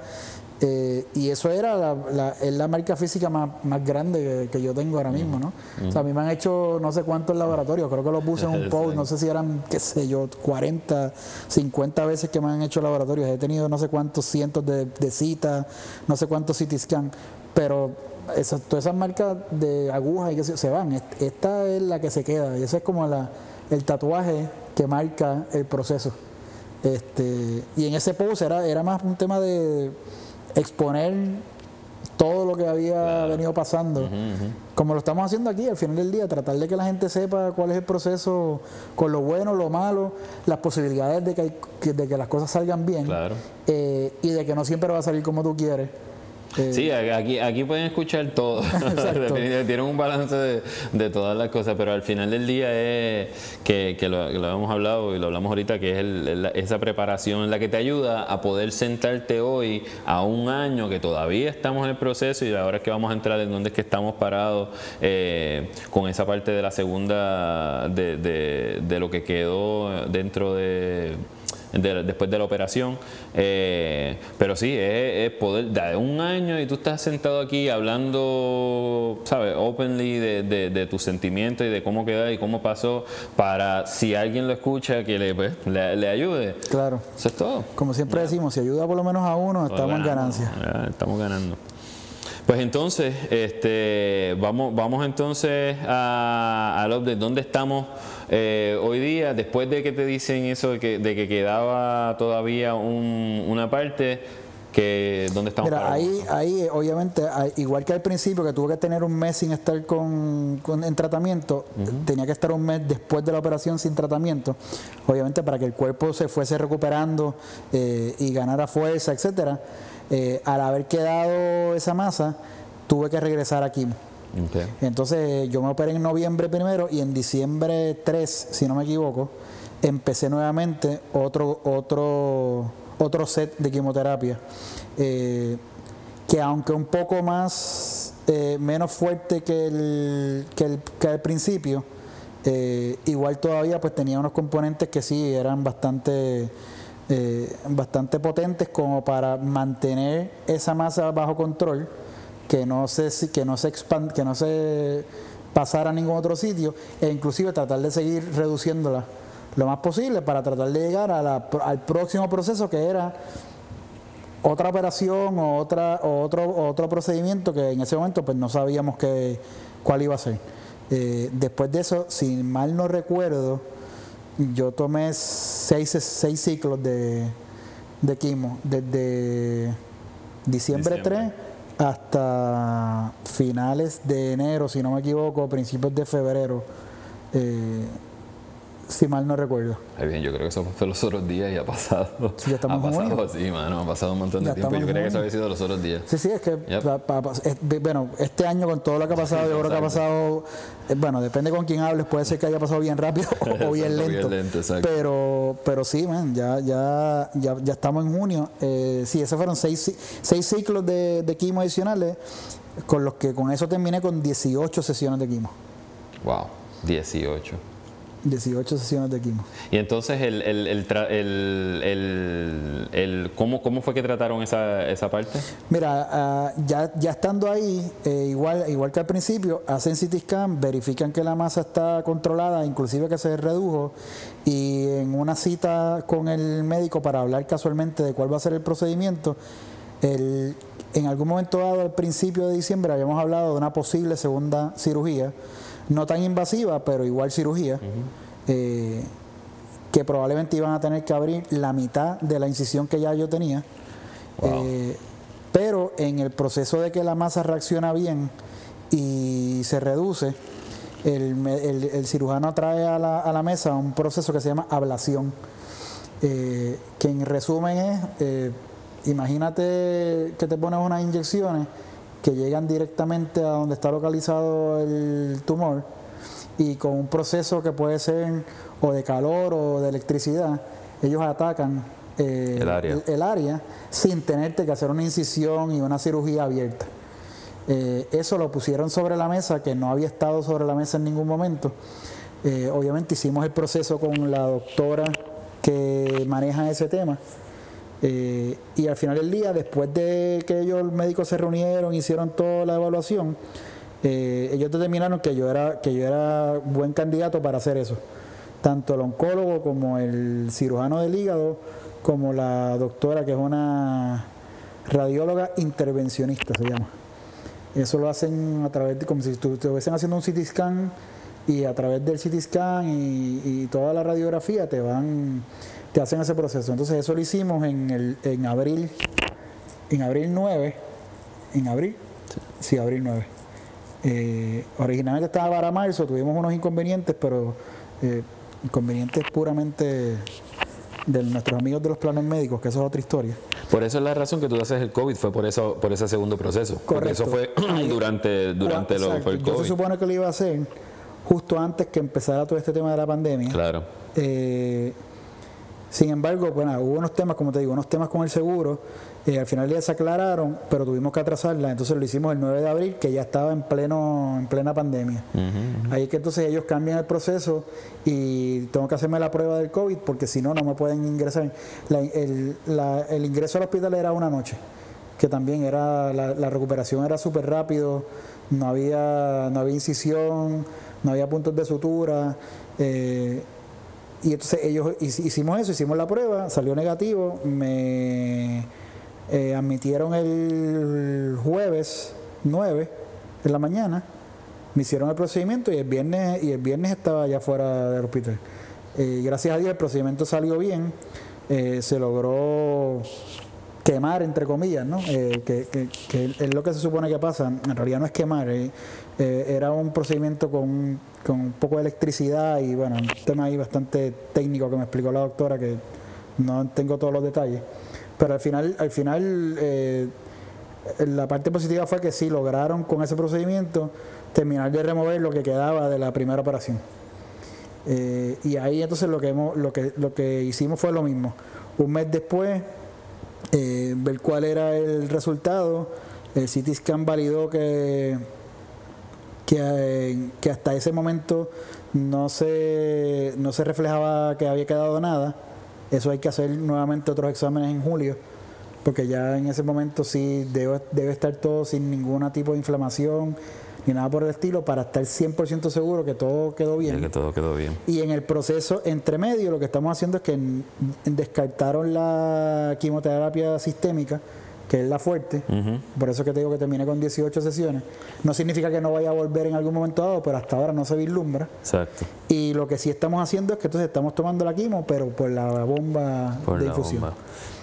eh, y eso era la, es la marca física más, grande que, yo tengo ahora mismo, ¿no? O sea, a mí me han hecho no sé cuántos laboratorios, creo que lo puse en un post, no sé si eran, qué sé yo, 40, 50 veces que me han hecho laboratorios. He tenido no sé cuántos cientos de, citas, no sé cuántos CT scan, pero esas, todas esas marcas de agujas y que se, van. Esta es la que se queda y ese es como la, el tatuaje que marca el proceso. Este, y en ese post era, era más un tema de exponer todo lo que había venido pasando, como lo estamos haciendo aquí, al final del día, tratar de que la gente sepa cuál es el proceso, con lo bueno, lo malo, las posibilidades de que, de que las cosas salgan bien eh, y de que no siempre va a salir como tú quieres. Sí, aquí, aquí pueden escuchar todo. Tienen un balance de, todas las cosas, pero al final del día es que, lo, hemos hablado y lo hablamos ahorita, que es esa preparación la que te ayuda a poder sentarte hoy a un año que todavía estamos en el proceso y ahora es que vamos a entrar en donde es que estamos parados eh, con esa parte de la segunda, de, de lo que quedó dentro de después de la operación. Eh, pero sí, es, poder, de un año y tú estás sentado aquí hablando, ¿sabes? Openly de, de, tus sentimientos y de cómo queda y cómo pasó, para si alguien lo escucha, que le, pues, le, ayude. Claro. Eso es todo. Como siempre decimos, si ayuda por lo menos a uno, estamos en ganancia. Estamos ganando. Pues entonces, este, vamos, vamos entonces a, a de dónde estamos eh, hoy día, después de que te dicen eso de que, de que quedaba todavía un, una parte que dónde estamos Mira, ahí, ahí obviamente, igual que al principio que tuve que tener un mes sin estar con, en tratamiento, tenía que estar un mes después de la operación sin tratamiento, obviamente para que el cuerpo se fuese recuperando eh, y ganara fuerza, etcétera. Eh, al haber quedado esa masa, tuve que regresar aquí. Entonces yo me operé en noviembre primero y en diciembre 3, si no me equivoco, empecé nuevamente otro, otro otro set de quimioterapia, eh, que aunque un poco más, eh, menos fuerte que el, que el, que el principio, eh, igual todavía pues tenía unos componentes que sí eran bastante, bastante potentes como para mantener esa masa bajo control, que no se, que no se expand, que no se pasara a ningún otro sitio, e inclusive tratar de seguir reduciéndola lo más posible para tratar de llegar al próximo proceso que era otra operación o otra otro otro procedimiento que en ese momento pues no sabíamos que, cuál iba a ser. Eh, después de eso, si mal no recuerdo, yo tomé seis, seis ciclos de, de quimo, desde diciembre, 3 hasta finales de enero, si no me equivoco, principios de febrero. Eh, si mal no recuerdo. Ay, bien, yo creo que eso fue los otros días y ha pasado. Sí, ya estamos ha pasado, sí, mano, ha pasado un montón de tiempo. Yo creía que eso había sido los otros días. Sí, sí, es que, bueno, este año con todo lo que ha pasado, yo creo que ha pasado, eh, bueno, depende con quién hables, puede ser que haya pasado bien rápido o, bien lento. bien lento pero, pero sí, man, ya, ya, ya, ya estamos en junio. Eh, sí, esos fueron seis, seis ciclos de, de quimo adicionales, con los que con eso terminé con 18 sesiones de quimo. Wow, 18. 18 sesiones de quimo. Y entonces, el, el, el, el ¿cómo, ¿cómo, fue que trataron esa, esa parte? Mira, ah, ya, ya estando ahí, eh, igual, igual que al principio, hacen CT scan, verifican que la masa está controlada, inclusive que se redujo, y en una cita con el médico para hablar casualmente de cuál va a ser el procedimiento, el, en algún momento dado, al principio de diciembre, habíamos hablado de una posible segunda cirugía no tan invasiva, pero igual cirugía, eh, que probablemente iban a tener que abrir la mitad de la incisión que ya yo tenía. Eh, pero en el proceso de que la masa reacciona bien y se reduce, el, cirujano trae a la, a la, mesa un proceso que se llama ablación, eh, que en resumen es, imagínate que te pones unas inyecciones que llegan directamente a donde está localizado el tumor y con un proceso que puede ser o de calor o de electricidad, ellos atacan eh, el, área. sin tenerte que hacer una incisión y una cirugía abierta. Eh, eso lo pusieron sobre la mesa, que no había estado sobre la mesa en ningún momento. Eh, obviamente hicimos el proceso con la doctora que maneja ese tema eh, y al final del día, después de que ellos, los médicos se reunieron, hicieron toda la evaluación, eh, ellos determinaron que yo, era, que yo era buen candidato para hacer eso. Tanto el oncólogo como el cirujano del hígado, como la doctora que es una radióloga intervencionista, se llama. Eso lo hacen a través de, como si estuviesen haciendo un CT scan y a través del CT scan y, y toda la radiografía te van te hacen ese proceso. Entonces eso lo hicimos en, el, en abril, en abril 9, en abril, sí, abril 9. Eh, originalmente estaba para marzo, tuvimos unos inconvenientes, pero eh, inconvenientes puramente de nuestros amigos de los planes médicos, que eso es otra historia. Por eso es la razón que tú haces el COVID, fue por eso, por ese segundo proceso. Correcto. Porque eso fue durante, durante lo fue el COVID. Yo se supone que lo iba a hacer justo antes que empezara todo este tema de la pandemia. Claro. Eh, sin embargo, bueno, hubo unos temas, como te digo, unos temas con el seguro, eh, al final ya se aclararon, pero tuvimos que atrasarla, entonces lo hicimos el 9 de abril, que ya estaba en pleno en plena pandemia. Ahí es que entonces ellos cambian el proceso y tengo que hacerme la prueba del COVID, porque si no, no me pueden ingresar. el, ingreso al hospital era una noche, que también era, la, recuperación era súper rápido, no había, no había incisión, no había puntos de sutura. Eh, y entonces ellos hicimos eso, hicimos la prueba, salió negativo, me eh, admitieron el jueves 9 de la mañana, me hicieron el procedimiento y el viernes, y el viernes estaba ya fuera del hospital. Eh, gracias a Dios el procedimiento salió bien, eh, se logró quemar, entre comillas, ¿no? Eh, que, que- que es lo que se supone que pasa. En realidad no es quemar, eh, era un procedimiento con, con un poco de electricidad y, bueno, un tema ahí bastante técnico que me explicó la doctora, que no tengo todos los detalles. Pero al final, al final eh, la parte positiva fue que sí lograron con ese procedimiento terminar de remover lo que quedaba de la primera operación. Eh, y ahí entonces lo que, hemos, lo, que, lo que hicimos fue lo mismo. Un mes después, eh, ver cuál era el resultado, el CT scan validó que, que, eh, que hasta ese momento no se, no se reflejaba que había quedado nada. Eso hay que hacer nuevamente otros exámenes en julio, porque ya en ese momento sí debe, debe estar todo sin ningún tipo de inflamación ni nada por el estilo para estar 100% seguro que todo quedó bien. Ya que todo quedó bien. Y en el proceso entre medio lo que estamos haciendo es que descartaron la quimioterapia sistémica, que es la fuerte. Por eso que te digo que terminé con 18 sesiones. No significa que no vaya a volver en algún momento dado, pero hasta ahora no se vislumbra. Exacto. Y lo que sí estamos haciendo es que entonces estamos tomando la quimo, pero por la bomba Por de la infusión. bomba.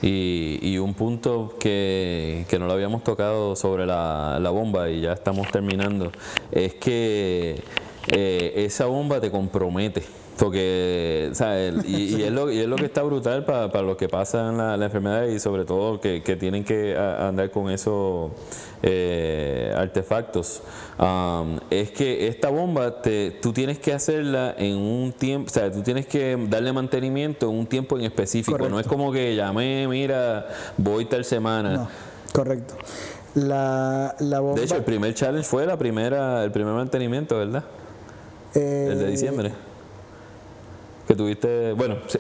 Y, y un punto que, que no lo habíamos tocado sobre la, la bomba y ya estamos terminando, es que eh, esa bomba te compromete. Porque, ¿sabes? Y, y es lo, y es lo que está brutal para, para los que pasan la, la enfermedad y sobre todo que, que tienen que a- andar con esos eh, artefactos. Es que esta bomba te, tú tienes que hacerla en un tiempo, o sea, tú tienes que darle mantenimiento en un tiempo en específico. No es como que llamé, mira, voy tal semana. No, correcto. La, la bomba. De hecho, el primer challenge fue la primera, el primer mantenimiento, ¿verdad? eh, El de diciembre. Que tuviste, bueno, Sí,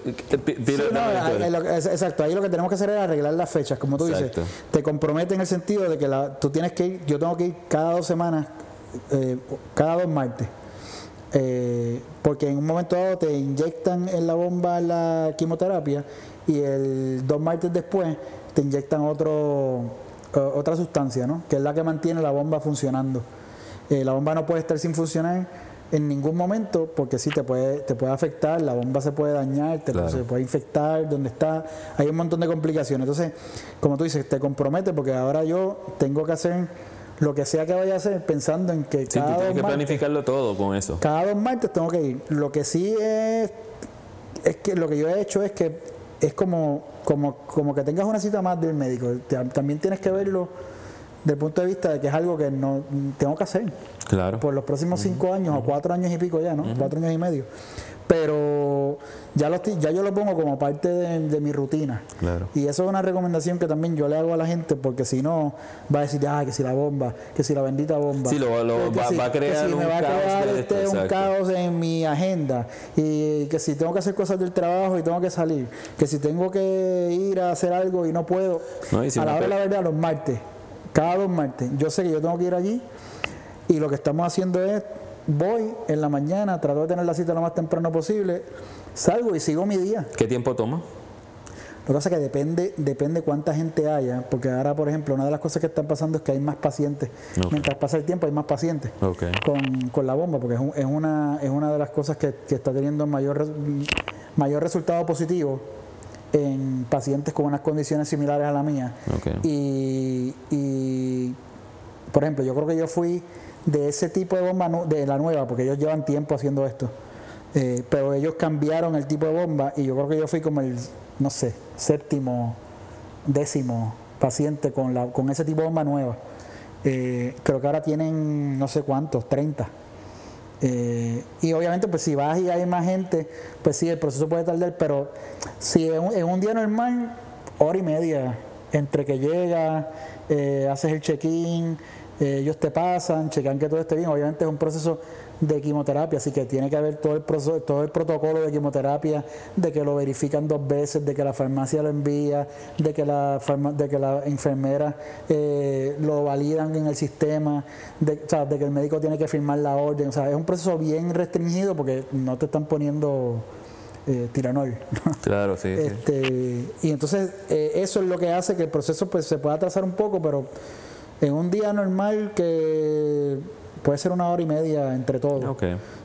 no, lo- exacto, ahí lo que tenemos que hacer es arreglar las fechas, como tú Exacto. dices. Te compromete en el sentido de que la- tú tienes que ir, yo tengo que ir cada dos semanas, eh, cada dos martes. Eh, porque en un momento dado te inyectan en la bomba la quimioterapia y el dos martes después te inyectan otro, otra sustancia, ¿no? que es la que mantiene la bomba funcionando. Eh, la bomba no puede estar sin funcionar en ningún momento porque sí te puede, te puede afectar, la bomba se puede dañar, te Claro. se puede infectar, donde está, hay un montón de complicaciones. Entonces, como tú dices, te compromete porque ahora yo tengo que hacer lo que sea que vaya a hacer pensando en que Sí, tú cada, tienes dos que martes, planificarlo todo con eso. cada dos martes tengo que ir. Lo que sí es, es que lo que yo he hecho es que es como, como, como que tengas una cita más del médico. También tienes que verlo desde el punto de vista de que es algo que no tengo que hacer Claro. por los próximos cinco años o cuatro años y pico ya, ¿no? Cuatro años y medio. Pero ya, lo estoy- ya yo lo pongo como parte de, de mi rutina. Claro. Y eso es una recomendación que también yo le hago a la gente porque si no va a decir, ah, que si la bomba, que si la bendita bomba. Sí, lo- lo- que va- si- va a que crear si me un va a caos crear este, un caos en mi agenda y que si tengo que hacer cosas del trabajo y tengo que salir, que si tengo que ir a hacer algo y no puedo, No, y si a la hora de la verdad, los martes, cada dos martes, yo sé que yo tengo que ir allí y lo que estamos haciendo es, voy en la mañana, trato de tener la cita lo más temprano posible, salgo y sigo mi día. ¿Qué tiempo toma? Lo que pasa es que depende, depende cuánta gente haya, porque ahora, por ejemplo, una de las cosas que están pasando es que hay más pacientes. Mientras pasa el tiempo hay más pacientes con, con la bomba, porque es, un- es una, es una de las cosas que, que está teniendo mayor, mayor resultado positivo en pacientes con unas condiciones similares a la mía. Y, y, por ejemplo, yo creo que yo fui de ese tipo de bomba, de la nueva, porque ellos llevan tiempo haciendo esto. Eh, pero ellos cambiaron el tipo de bomba y yo creo que yo fui como el, no sé, séptimo, décimo paciente con, la, con ese tipo de bomba nueva. Eh, creo que ahora tienen no sé cuántos, 30. Eh, y obviamente, pues si vas y hay más gente, pues sí, el proceso puede tardar, pero si en un, día normal, hora y media, entre que llega, eh, haces el check-in, eh, ellos te pasan, checan que todo esté bien. Obviamente es un proceso de quimioterapia, así que tiene que haber todo el proceso, todo el protocolo de quimioterapia, de que lo verifican dos veces, de que la farmacia lo envía, de que la farma- de que la enfermera eh, lo validan en el sistema, de, o sea, de que el médico tiene que firmar la orden. O sea, es un proceso bien restringido porque no te están poniendo eh, tiranol. Claro, sí. sí. Este, y entonces eh, eso es lo que hace que el proceso pues se pueda atrasar un poco, pero En un día normal que puede ser una hora y media entre todos.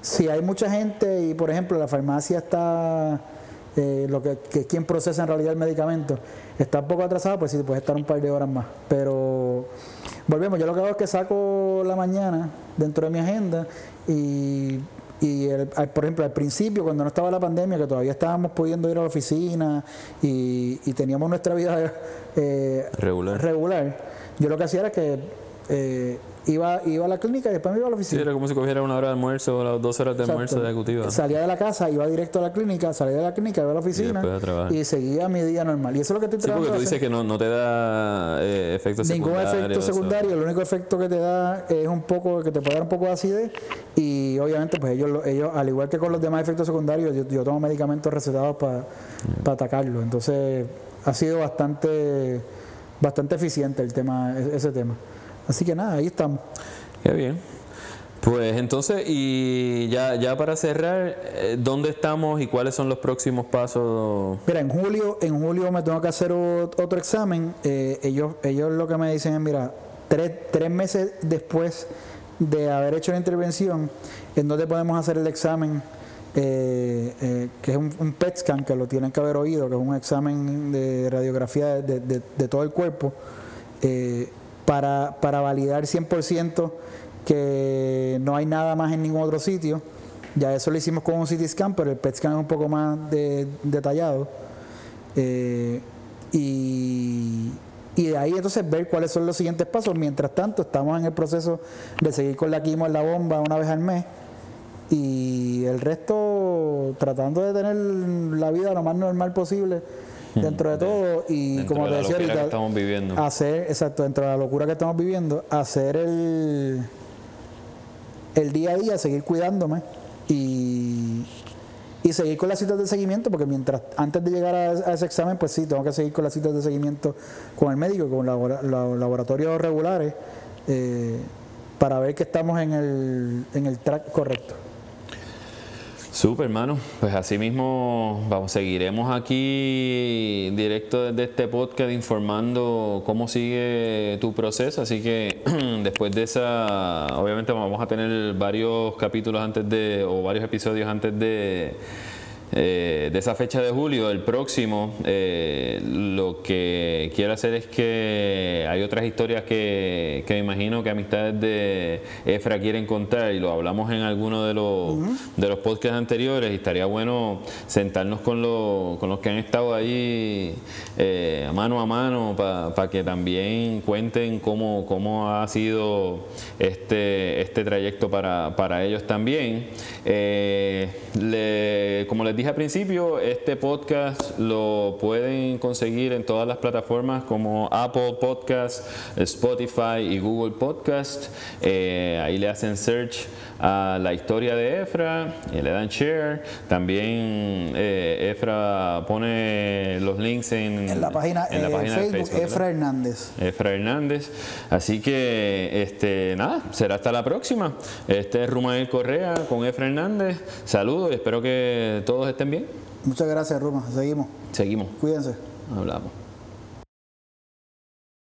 Si hay mucha gente y, por ejemplo, la farmacia está, eh, lo que, que es quien procesa en realidad el medicamento, está un poco atrasado, pues sí, puede estar un par de horas más. Pero volvemos, yo lo que hago es que saco la mañana dentro de mi agenda y, y el- al- por ejemplo, al principio, cuando no estaba la pandemia, que todavía estábamos pudiendo ir a la oficina y, y teníamos nuestra vida eh, Regular. regular, yo lo que hacía era que eh, iba, iba a la clínica y después me iba a la Sí, oficina. era como si cogiera una hora de almuerzo o las dos horas de almuerzo Exacto. ejecutiva. Salía de la casa, iba directo a la clínica, salía de la clínica, iba a la oficina y seguía mi día normal. Y eso es lo que estoy Sí, porque tratando tú de dices hacer. que no, no te da eh, efectos Ningún secundarios. efecto eso. secundario, el único efecto que te da es un poco, que te puede dar un poco de acidez y obviamente pues ellos, lo- ellos al igual que con los demás efectos secundarios, yo, yo tomo medicamentos recetados para atacarlo. Entonces ha sido bastante, bastante eficiente el tema, e- ese tema. Así que nada, ahí estamos. Qué bien. Pues entonces, y ya, ya para cerrar, eh, ¿dónde estamos y cuáles son los próximos pasos? Mira, en julio, en julio me tengo que hacer otro examen. Eh, ellos, ellos lo que me dicen es, mira, tres, tres meses después de haber hecho la intervención, en donde podemos hacer el examen, eh, eh, que es un, un PET scan, que lo tienen que haber oído, que es un examen de radiografía de, de- de todo el cuerpo, eh, para, para validar 100% que no hay nada más en ningún otro sitio. Ya eso lo hicimos con un CT scan, pero el PET scan es un poco más de- detallado. Eh, y, y de ahí entonces ver cuáles son los siguientes pasos. Mientras tanto, estamos en el proceso de seguir con la quimo en la bomba una vez al mes. Y el resto tratando de tener la vida lo más normal posible dentro de todo. Y Dentro como de te la decía locura que ahorita, estamos viviendo. hacer, exacto, dentro de la locura que estamos viviendo, hacer el, el día a día, seguir cuidándome y, y seguir con las citas de seguimiento, porque mientras antes de llegar a, a ese examen, pues sí, tengo que seguir con las citas de seguimiento con el médico, con los laboratorios regulares, eh, para ver que estamos en el, en el track correcto. Súper, hermano. Pues así mismo vamos, seguiremos aquí directo desde este podcast informando cómo sigue tu proceso. Así que después de esa, obviamente vamos a tener varios capítulos antes de, o varios episodios antes de, eh, de esa fecha de julio. El próximo, eh, lo que quiero hacer es que hay otras historias que, que me imagino que amistades de Efra quieren contar y lo hablamos en alguno de los, de los podcasts anteriores y estaría bueno sentarnos con, los con los que han estado ahí eh, mano a mano para que también cuenten cómo, cómo ha sido este, este trayecto para, para ellos también. Eh, le- como les dije al principio, este podcast lo pueden conseguir en todas las plataformas como Apple Podcast, Spotify y Google Podcast. Eh, ahí le hacen search a la historia de Efra y le dan share. También eh, Efra pone los links en, En la página, en la eh, página de Facebook, Facebook, ¿verdad? Efra Hernández. Efra Hernández. Así que, este, nada, será hasta la próxima. Este es Rumael Correa con Efra Hernández. Saludos y espero que todos estén bien. Muchas gracias, Ruma. Seguimos. Seguimos. Cuídense. Hablamos.